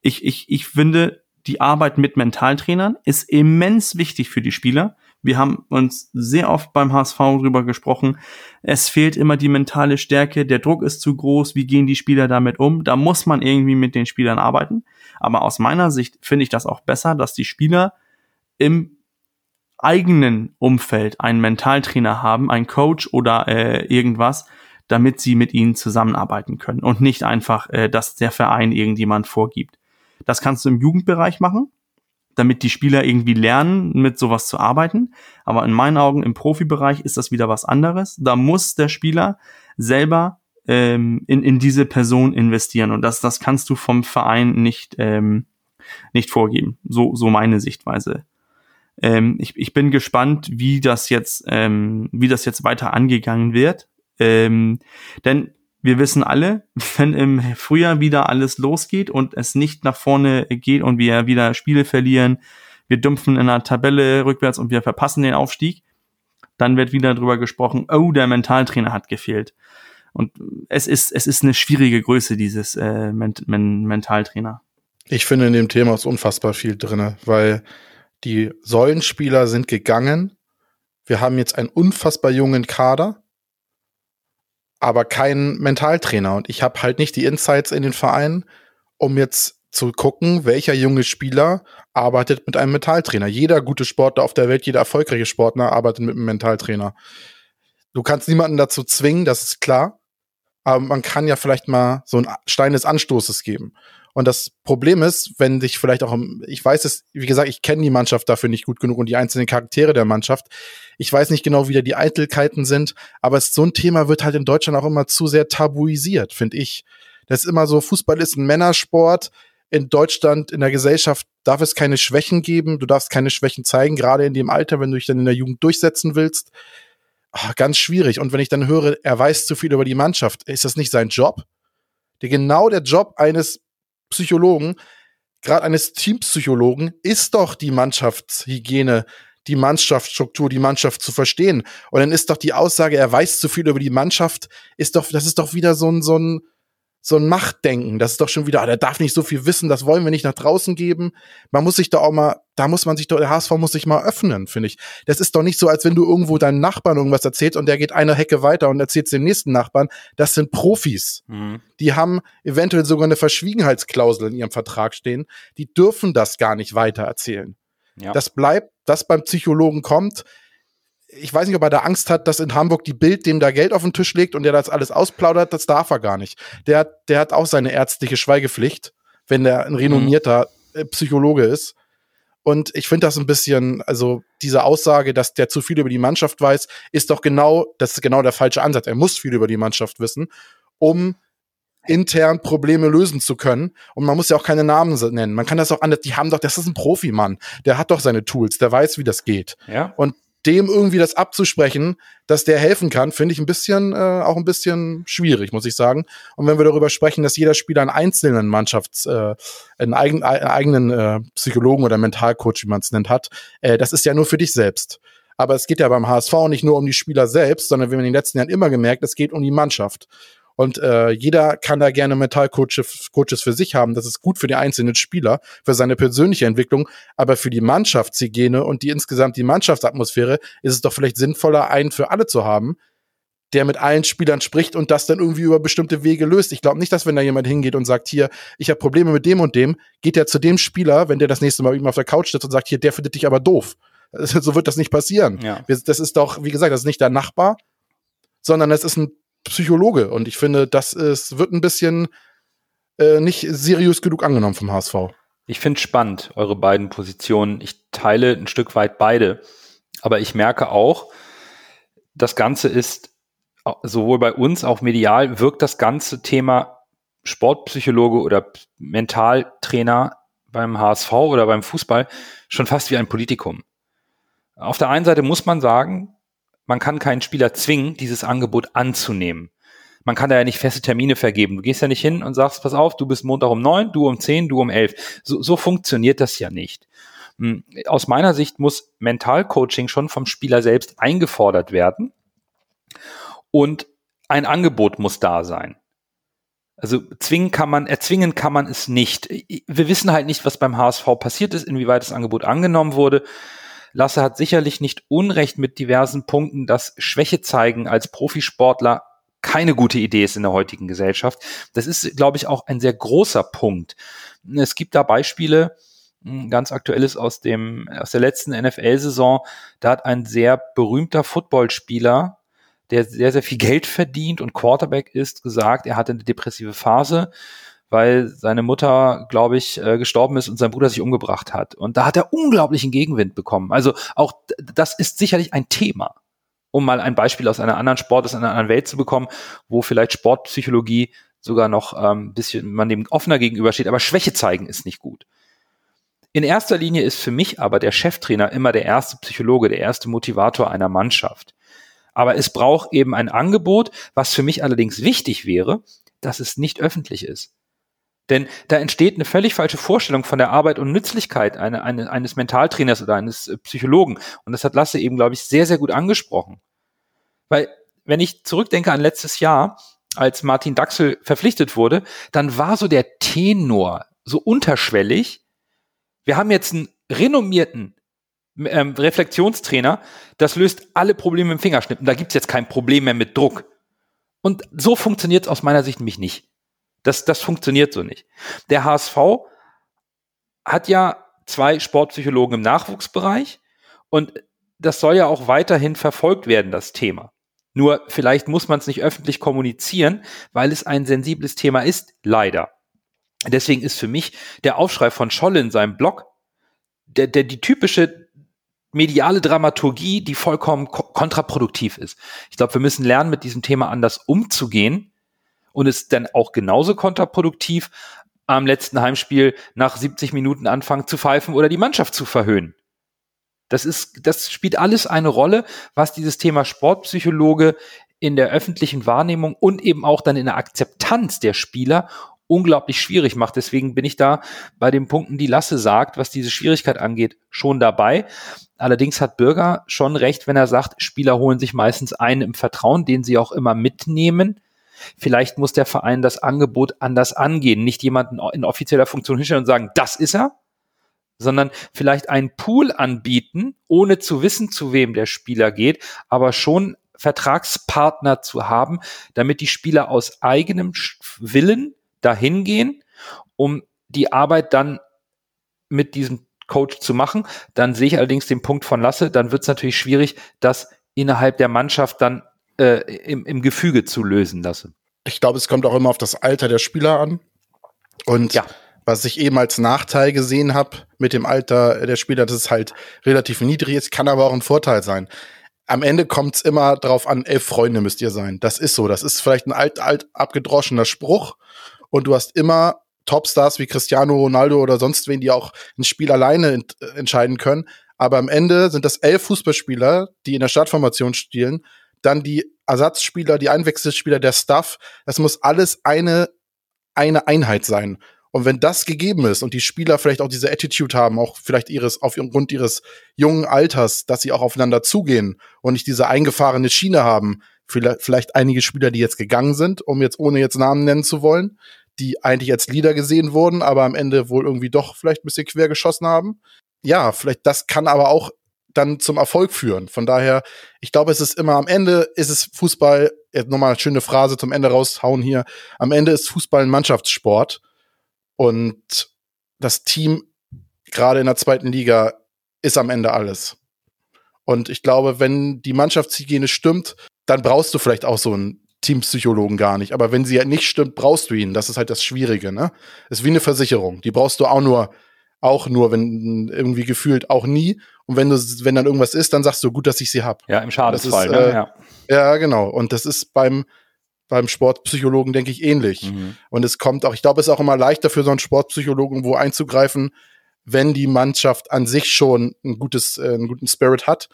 Ich, ich, ich finde, die Arbeit mit Mentaltrainern ist immens wichtig für die Spieler. Wir haben uns sehr oft beim HSV drüber gesprochen. Es fehlt immer die mentale Stärke. Der Druck ist zu groß. Wie gehen die Spieler damit um? Da muss man irgendwie mit den Spielern arbeiten. Aber aus meiner Sicht finde ich das auch besser, dass die Spieler im eigenen Umfeld einen Mentaltrainer haben, einen Coach oder äh, irgendwas, damit sie mit ihnen zusammenarbeiten können und nicht einfach, äh, dass der Verein irgendjemand vorgibt. Das kannst du im Jugendbereich machen damit die Spieler irgendwie lernen, mit sowas zu arbeiten. Aber in meinen Augen im Profibereich ist das wieder was anderes. Da muss der Spieler selber ähm, in, in diese Person investieren. Und das, das kannst du vom Verein nicht, ähm, nicht vorgeben. So, so meine Sichtweise. Ähm, ich, ich bin gespannt, wie das jetzt, ähm, wie das jetzt weiter angegangen wird. Ähm, denn wir wissen alle, <laughs> wenn im Frühjahr wieder alles losgeht und es nicht nach vorne geht und wir wieder Spiele verlieren, wir dumpfen in der Tabelle rückwärts und wir verpassen den Aufstieg, dann wird wieder drüber gesprochen, oh, der Mentaltrainer hat gefehlt. Und es ist, es ist eine schwierige Größe, dieses äh, Ment Men Mentaltrainer. Ich finde, in dem Thema ist unfassbar viel drinne, weil die Säulenspieler sind gegangen. Wir haben jetzt einen unfassbar jungen Kader, aber keinen Mentaltrainer. Und ich habe halt nicht die Insights in den Verein, um jetzt zu gucken, welcher junge Spieler arbeitet mit einem Mentaltrainer. Jeder gute Sportler auf der Welt, jeder erfolgreiche Sportler arbeitet mit einem Mentaltrainer. Du kannst niemanden dazu zwingen, das ist klar. Aber man kann ja vielleicht mal so einen Stein des Anstoßes geben. Und das Problem ist, wenn dich vielleicht auch, ich weiß es, wie gesagt, ich kenne die Mannschaft dafür nicht gut genug und die einzelnen Charaktere der Mannschaft. Ich weiß nicht genau, wie da die Eitelkeiten sind, aber es, so ein Thema wird halt in Deutschland auch immer zu sehr tabuisiert, finde ich. Das ist immer so, Fußball ist ein Männersport. In Deutschland, in der Gesellschaft darf es keine Schwächen geben. Du darfst keine Schwächen zeigen, gerade in dem Alter, wenn du dich dann in der Jugend durchsetzen willst. Ach, ganz schwierig. Und wenn ich dann höre, er weiß zu viel über die Mannschaft, ist das nicht sein Job? Der genau der Job eines Psychologen, gerade eines Teampsychologen, ist doch die Mannschaftshygiene, die Mannschaftsstruktur, die Mannschaft zu verstehen. Und dann ist doch die Aussage, er weiß zu viel über die Mannschaft, ist doch, das ist doch wieder so ein, so ein, so ein Machtdenken. Das ist doch schon wieder, ah, der darf nicht so viel wissen, das wollen wir nicht nach draußen geben. Man muss sich da auch mal, da muss man sich doch, der HSV muss sich mal öffnen, finde ich. Das ist doch nicht so, als wenn du irgendwo deinen Nachbarn irgendwas erzählst und der geht eine Hecke weiter und erzählt dem nächsten Nachbarn. Das sind Profis. Mhm. Die haben eventuell sogar eine Verschwiegenheitsklausel in ihrem Vertrag stehen. Die dürfen das gar nicht weiter erzählen. Ja. Das bleibt, das beim Psychologen kommt, ich weiß nicht, ob er da Angst hat, dass in Hamburg die Bild dem da Geld auf den Tisch legt und der das alles ausplaudert, das darf er gar nicht. Der, der hat auch seine ärztliche Schweigepflicht, wenn der ein renommierter mhm. Psychologe ist. Und ich finde das ein bisschen, also diese Aussage, dass der zu viel über die Mannschaft weiß, ist doch genau, das ist genau der falsche Ansatz. Er muss viel über die Mannschaft wissen, um intern Probleme lösen zu können. Und man muss ja auch keine Namen nennen. Man kann das auch anders, die haben doch, das ist ein Profimann. Der hat doch seine Tools, der weiß, wie das geht. Ja. Und dem irgendwie das abzusprechen, dass der helfen kann, finde ich ein bisschen, äh, auch ein bisschen schwierig, muss ich sagen. Und wenn wir darüber sprechen, dass jeder Spieler einen einzelnen Mannschafts, äh, einen, eigen, einen eigenen äh, Psychologen oder Mentalcoach, wie man es nennt, hat, äh, das ist ja nur für dich selbst. Aber es geht ja beim HSV nicht nur um die Spieler selbst, sondern wir haben in den letzten Jahren immer gemerkt, es geht um die Mannschaft. Und äh, jeder kann da gerne Mentalcoaches Coaches für sich haben. Das ist gut für die einzelnen Spieler, für seine persönliche Entwicklung. Aber für die Mannschaftshygiene und die insgesamt die Mannschaftsatmosphäre ist es doch vielleicht sinnvoller, einen für alle zu haben, der mit allen Spielern spricht und das dann irgendwie über bestimmte Wege löst. Ich glaube nicht, dass wenn da jemand hingeht und sagt, hier, ich habe Probleme mit dem und dem, geht er zu dem Spieler, wenn der das nächste Mal ihm auf der Couch sitzt und sagt, hier, der findet dich aber doof. <laughs> So wird das nicht passieren. Ja. Das ist doch, wie gesagt, das ist nicht der Nachbar, sondern das ist ein Psychologe. Und ich finde, das ist, wird ein bisschen äh, nicht seriös genug angenommen vom HSV. Ich finde spannend, eure beiden Positionen. Ich teile ein Stück weit beide. Aber ich merke auch, das Ganze ist sowohl bei uns, auch medial, wirkt das ganze Thema Sportpsychologe oder Mentaltrainer beim HSV oder beim Fußball schon fast wie ein Politikum. Auf der einen Seite muss man sagen, man kann keinen Spieler zwingen, dieses Angebot anzunehmen. Man kann da ja nicht feste Termine vergeben. Du gehst ja nicht hin und sagst, pass auf, du bist Montag um neun, du um zehn, du um elf. So, so funktioniert das ja nicht. Hm, aus meiner Sicht muss Mentalcoaching schon vom Spieler selbst eingefordert werden und ein Angebot muss da sein. Also zwingen kann man, erzwingen kann man es nicht. Wir wissen halt nicht, was beim HSV passiert ist, inwieweit das Angebot angenommen wurde. Lasse hat sicherlich nicht Unrecht mit diversen Punkten, dass Schwäche zeigen als Profisportler keine gute Idee ist in der heutigen Gesellschaft. Das ist, glaube ich, auch ein sehr großer Punkt. Es gibt da Beispiele, ganz aktuelles aus dem, aus der letzten NFL-Saison. Da hat ein sehr berühmter Footballspieler, der sehr, sehr viel Geld verdient und Quarterback ist, gesagt, er hatte eine depressive Phase weil seine Mutter, glaube ich, äh, gestorben ist und sein Bruder sich umgebracht hat. Und da hat er unglaublichen Gegenwind bekommen. Also auch das ist sicherlich ein Thema. um mal ein Beispiel aus einer anderen Sport, aus einer anderen Welt zu bekommen, wo vielleicht Sportpsychologie sogar noch ähm, bisschen man dem offener gegenübersteht, aber Schwäche zeigen ist nicht gut. In erster Linie ist für mich aber der Cheftrainer immer der erste Psychologe, der erste Motivator einer Mannschaft. Aber es braucht eben ein Angebot, was für mich allerdings wichtig wäre, dass es nicht öffentlich ist. Denn da entsteht eine völlig falsche Vorstellung von der Arbeit und Nützlichkeit eine, eine, eines Mentaltrainers oder eines äh, Psychologen. Und das hat Lasse eben, glaube ich, sehr, sehr gut angesprochen. Weil, wenn ich zurückdenke an letztes Jahr, als Martin Daxel verpflichtet wurde, dann war so der Tenor so unterschwellig. Wir haben jetzt einen renommierten ähm, Reflexionstrainer, das löst alle Probleme im Fingerschnippen. Da gibt's jetzt kein Problem mehr mit Druck. Und so funktioniert es aus meiner Sicht nämlich nicht. Das, das funktioniert so nicht. Der HSV hat ja zwei Sportpsychologen im Nachwuchsbereich und das soll ja auch weiterhin verfolgt werden, das Thema. Nur vielleicht muss man es nicht öffentlich kommunizieren, weil es ein sensibles Thema ist, leider. Deswegen ist für mich der Aufschrei von Scholle in seinem Blog der, der die typische mediale Dramaturgie, die vollkommen kontraproduktiv ist. Ich glaube, wir müssen lernen, mit diesem Thema anders umzugehen und es dann auch genauso kontraproduktiv am letzten Heimspiel nach 70 Minuten anfangen zu pfeifen oder die Mannschaft zu verhöhnen. Das ist, das spielt alles eine Rolle, was dieses Thema Sportpsychologe in der öffentlichen Wahrnehmung und eben auch dann in der Akzeptanz der Spieler unglaublich schwierig macht. Deswegen bin ich da bei den Punkten, die Lasse sagt, was diese Schwierigkeit angeht, schon dabei. Allerdings hat Bürger schon recht, wenn er sagt, Spieler holen sich meistens einen im Vertrauen, den sie auch immer mitnehmen. Vielleicht muss der Verein das Angebot anders angehen, nicht jemanden in offizieller Funktion hinstellen und sagen, das ist er, sondern vielleicht einen Pool anbieten, ohne zu wissen, zu wem der Spieler geht, aber schon Vertragspartner zu haben, damit die Spieler aus eigenem Willen dahin gehen, um die Arbeit dann mit diesem Coach zu machen. Dann sehe ich allerdings den Punkt von Lasse, dann wird es natürlich schwierig, das innerhalb der Mannschaft dann äh, im, im Gefüge zu lösen lassen. Ich glaube, es kommt auch immer auf das Alter der Spieler an. Und ja. was ich eben als Nachteil gesehen habe mit dem Alter der Spieler, dass es halt relativ niedrig ist, kann aber auch ein Vorteil sein. Am Ende kommt es immer darauf an, elf Freunde müsst ihr sein. Das ist so. Das ist vielleicht ein alt, alt abgedroschener Spruch und du hast immer Topstars wie Cristiano Ronaldo oder sonst wen, die auch ein Spiel alleine ent entscheiden können. Aber am Ende sind das elf Fußballspieler, die in der Startformation spielen, dann die Ersatzspieler, die Einwechselspieler, der Staff. Das muss alles eine, eine Einheit sein. Und wenn das gegeben ist und die Spieler vielleicht auch diese Attitude haben, auch vielleicht ihres, aufgrund ihres jungen Alters, dass sie auch aufeinander zugehen und nicht diese eingefahrene Schiene haben, vielleicht, vielleicht einige Spieler, die jetzt gegangen sind, um jetzt ohne jetzt Namen nennen zu wollen, die eigentlich als Leader gesehen wurden, aber am Ende wohl irgendwie doch vielleicht ein bisschen quer geschossen haben. Ja, vielleicht das kann aber auch dann zum Erfolg führen. Von daher, ich glaube, es ist immer am Ende ist es Fußball, nochmal eine schöne Phrase zum Ende raushauen hier. Am Ende ist Fußball ein Mannschaftssport und das Team gerade in der zweiten Liga ist am Ende alles. Und ich glaube, wenn die Mannschaftshygiene stimmt, dann brauchst du vielleicht auch so ein Teampsychologen gar nicht. Aber wenn sie halt nicht stimmt, brauchst du ihn. Das ist halt das Schwierige, ne? ist wie eine Versicherung. Die brauchst du auch nur, auch nur, wenn irgendwie gefühlt auch nie. Und wenn du, wenn dann irgendwas ist, dann sagst du, gut, dass ich sie hab. Ja, im Schadensfall, ist, ne? äh, ja. ja, genau. Und das ist beim, beim Sportpsychologen, denke ich, ähnlich. Mhm. Und es kommt auch, ich glaube, es ist auch immer leichter für so einen Sportpsychologen, wo einzugreifen, wenn die Mannschaft an sich schon ein gutes, äh, einen guten Spirit hat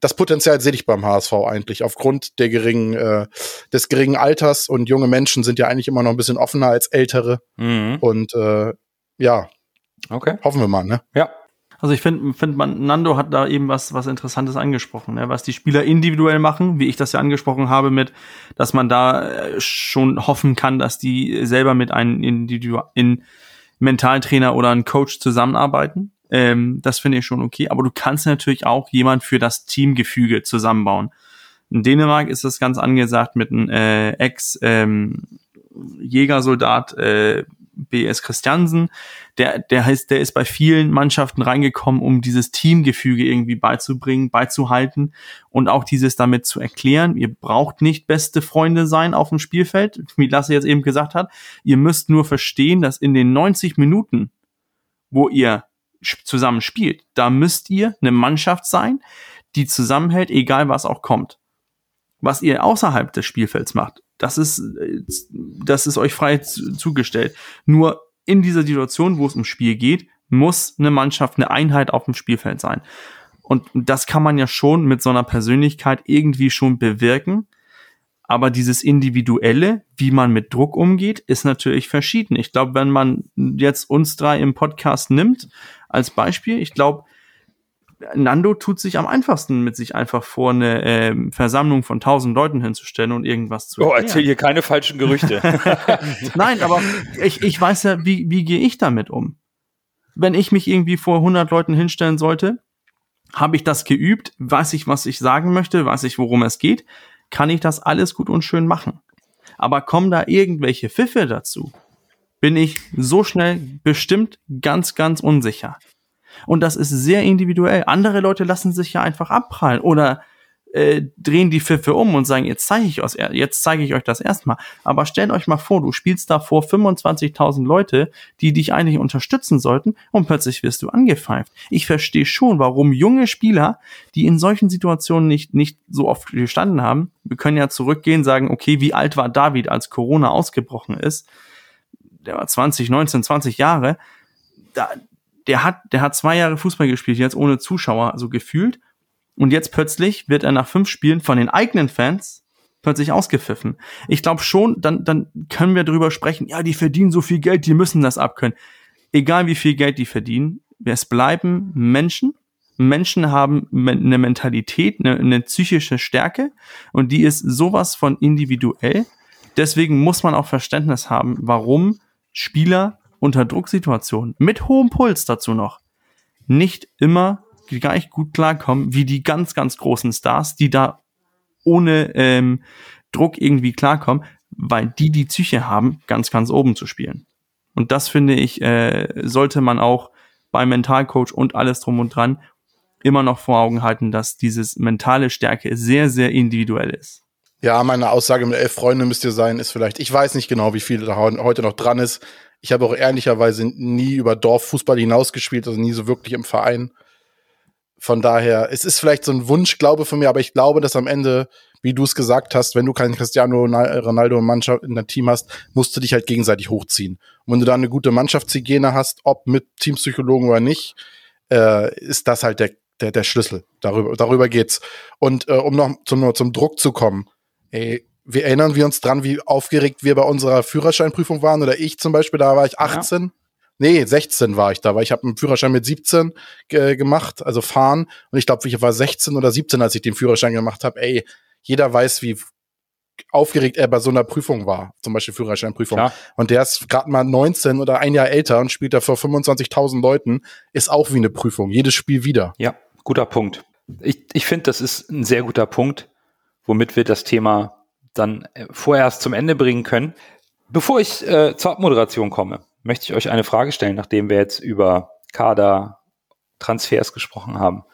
das Potenzial sehe ich beim HSV eigentlich aufgrund der geringen, äh, des geringen Alters und junge Menschen sind ja eigentlich immer noch ein bisschen offener als ältere. Mhm. Und äh, ja, okay. hoffen wir mal, ne? Ja. Also ich finde, find man, Nando hat da eben was, was Interessantes angesprochen, ne? was die Spieler individuell machen, wie ich das ja angesprochen habe, mit, dass man da äh, schon hoffen kann, dass die selber mit einem Individu in Mentaltrainer oder einem Coach zusammenarbeiten. Ähm, das finde ich schon okay. Aber du kannst natürlich auch jemand für das Teamgefüge zusammenbauen. In Dänemark ist das ganz angesagt mit einem äh, Ex-Jägersoldat ähm, äh, BS Christiansen. Der, der heißt, der ist bei vielen Mannschaften reingekommen, um dieses Teamgefüge irgendwie beizubringen, beizuhalten und auch dieses damit zu erklären. Ihr braucht nicht beste Freunde sein auf dem Spielfeld, wie Lasse jetzt eben gesagt hat. Ihr müsst nur verstehen, dass in den 90 Minuten, wo ihr zusammen spielt. Da müsst ihr eine Mannschaft sein, die zusammenhält, egal was auch kommt. Was ihr außerhalb des Spielfelds macht, das ist, das ist euch frei zugestellt. Nur in dieser Situation, wo es ums Spiel geht, muss eine Mannschaft, eine Einheit auf dem Spielfeld sein. Und das kann man ja schon mit so einer Persönlichkeit irgendwie schon bewirken. Aber dieses Individuelle, wie man mit Druck umgeht, ist natürlich verschieden. Ich glaube, wenn man jetzt uns drei im Podcast nimmt als Beispiel, ich glaube, Nando tut sich am einfachsten mit sich einfach vor eine äh, Versammlung von tausend Leuten hinzustellen und irgendwas zu oh, erklären. Oh, erzähl hier keine falschen Gerüchte. <laughs> Nein, aber ich, ich weiß ja, wie, wie gehe ich damit um? Wenn ich mich irgendwie vor 100 Leuten hinstellen sollte, habe ich das geübt, weiß ich, was ich sagen möchte, weiß ich, worum es geht, kann ich das alles gut und schön machen. Aber kommen da irgendwelche Pfiffe dazu, bin ich so schnell bestimmt ganz, ganz unsicher. Und das ist sehr individuell. Andere Leute lassen sich ja einfach abprallen oder äh, drehen die Pfiffe um und sagen, jetzt zeige ich zeige ich euch das erstmal. Aber stellt euch mal vor, du spielst da vor 25.000 Leute, die dich eigentlich unterstützen sollten und plötzlich wirst du angepfeift. Ich verstehe schon, warum junge Spieler, die in solchen Situationen nicht, nicht so oft gestanden haben, wir können ja zurückgehen, sagen, okay, wie alt war David, als Corona ausgebrochen ist? Der war 20, 19, 20 Jahre. Da, der hat, der hat zwei Jahre Fußball gespielt, jetzt ohne Zuschauer, also gefühlt. Und jetzt plötzlich wird er nach fünf Spielen von den eigenen Fans plötzlich ausgepfiffen. Ich glaube schon, dann, dann können wir darüber sprechen, ja, die verdienen so viel Geld, die müssen das abkönnen. Egal wie viel Geld die verdienen, es bleiben Menschen. Menschen haben eine Mentalität, eine, eine psychische Stärke und die ist sowas von individuell. Deswegen muss man auch Verständnis haben, warum Spieler unter Drucksituationen mit hohem Puls dazu noch nicht immer gleich gut klarkommen wie die ganz, ganz großen Stars, die da ohne ähm, Druck irgendwie klarkommen, weil die die Psyche haben, ganz, ganz oben zu spielen. Und das finde ich, äh, sollte man auch beim Mentalcoach und alles drum und dran immer noch vor Augen halten, dass dieses mentale Stärke sehr, sehr individuell ist. Ja, meine Aussage mit elf Freunden müsst ihr sein, ist vielleicht, ich weiß nicht genau, wie viel da heute noch dran ist. Ich habe auch ehrlicherweise nie über Dorffußball hinausgespielt, also nie so wirklich im Verein von daher, es ist vielleicht so ein Wunschglaube von mir, aber ich glaube, dass am Ende, wie du es gesagt hast, wenn du keinen Cristiano Ronaldo Mannschaft in deinem Team hast, musst du dich halt gegenseitig hochziehen. Und wenn du da eine gute Mannschaftshygiene hast, ob mit Teampsychologen oder nicht, äh, ist das halt der, der, der Schlüssel. Darüber, darüber geht's. Und äh, um noch zum, zum Druck zu kommen, ey, wir erinnern wir uns dran, wie aufgeregt wir bei unserer Führerscheinprüfung waren, oder ich zum Beispiel, da war ich 18. Ja Nee, 16 war ich da, weil ich habe einen Führerschein mit 17 äh, gemacht, also fahren. Und ich glaube, ich war 16 oder 17, als ich den Führerschein gemacht habe. Ey, jeder weiß, wie aufgeregt er bei so einer Prüfung war, zum Beispiel Führerscheinprüfung. Klar. Und der ist gerade mal 19 oder ein Jahr älter und spielt da vor 25.000 Leuten, ist auch wie eine Prüfung, jedes Spiel wieder. Ja, guter Punkt. Ich, ich finde, das ist ein sehr guter Punkt, womit wir das Thema dann äh, vorerst zum Ende bringen können. Bevor ich äh, zur Abmoderation komme, möchte ich euch eine Frage stellen, nachdem wir jetzt über Kader, Transfers gesprochen haben.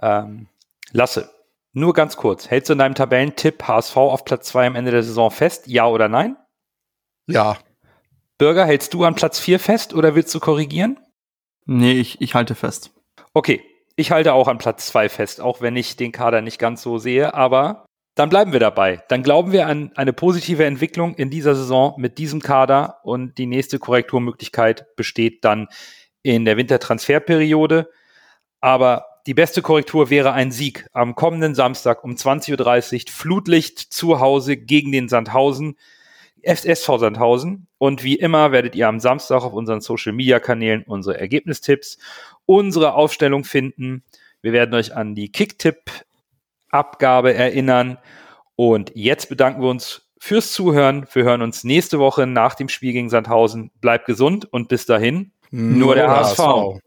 Ähm, Lasse, nur ganz kurz. Hältst du in deinem Tabellentipp HSV auf Platz 2 am Ende der Saison fest? Ja oder nein? Ja. Bürger, hältst du an Platz 4 fest oder willst du korrigieren? Nee, ich, ich halte fest. Okay, ich halte auch an Platz 2 fest, auch wenn ich den Kader nicht ganz so sehe, aber dann bleiben wir dabei. Dann glauben wir an eine positive Entwicklung in dieser Saison mit diesem Kader und die nächste Korrekturmöglichkeit besteht dann in der Wintertransferperiode. Aber die beste Korrektur wäre ein Sieg am kommenden Samstag um 20.30 Uhr, Flutlicht zu Hause gegen den Sandhausen, SV Sandhausen. Und wie immer werdet ihr am Samstag auf unseren Social Media Kanälen unsere Ergebnistipps, unsere Aufstellung finden. Wir werden euch an die Kicktipp Abgabe erinnern. Und jetzt bedanken wir uns fürs Zuhören. Wir hören uns nächste Woche nach dem Spiel gegen Sandhausen. Bleibt gesund und bis dahin nur, nur der HSV. HSV.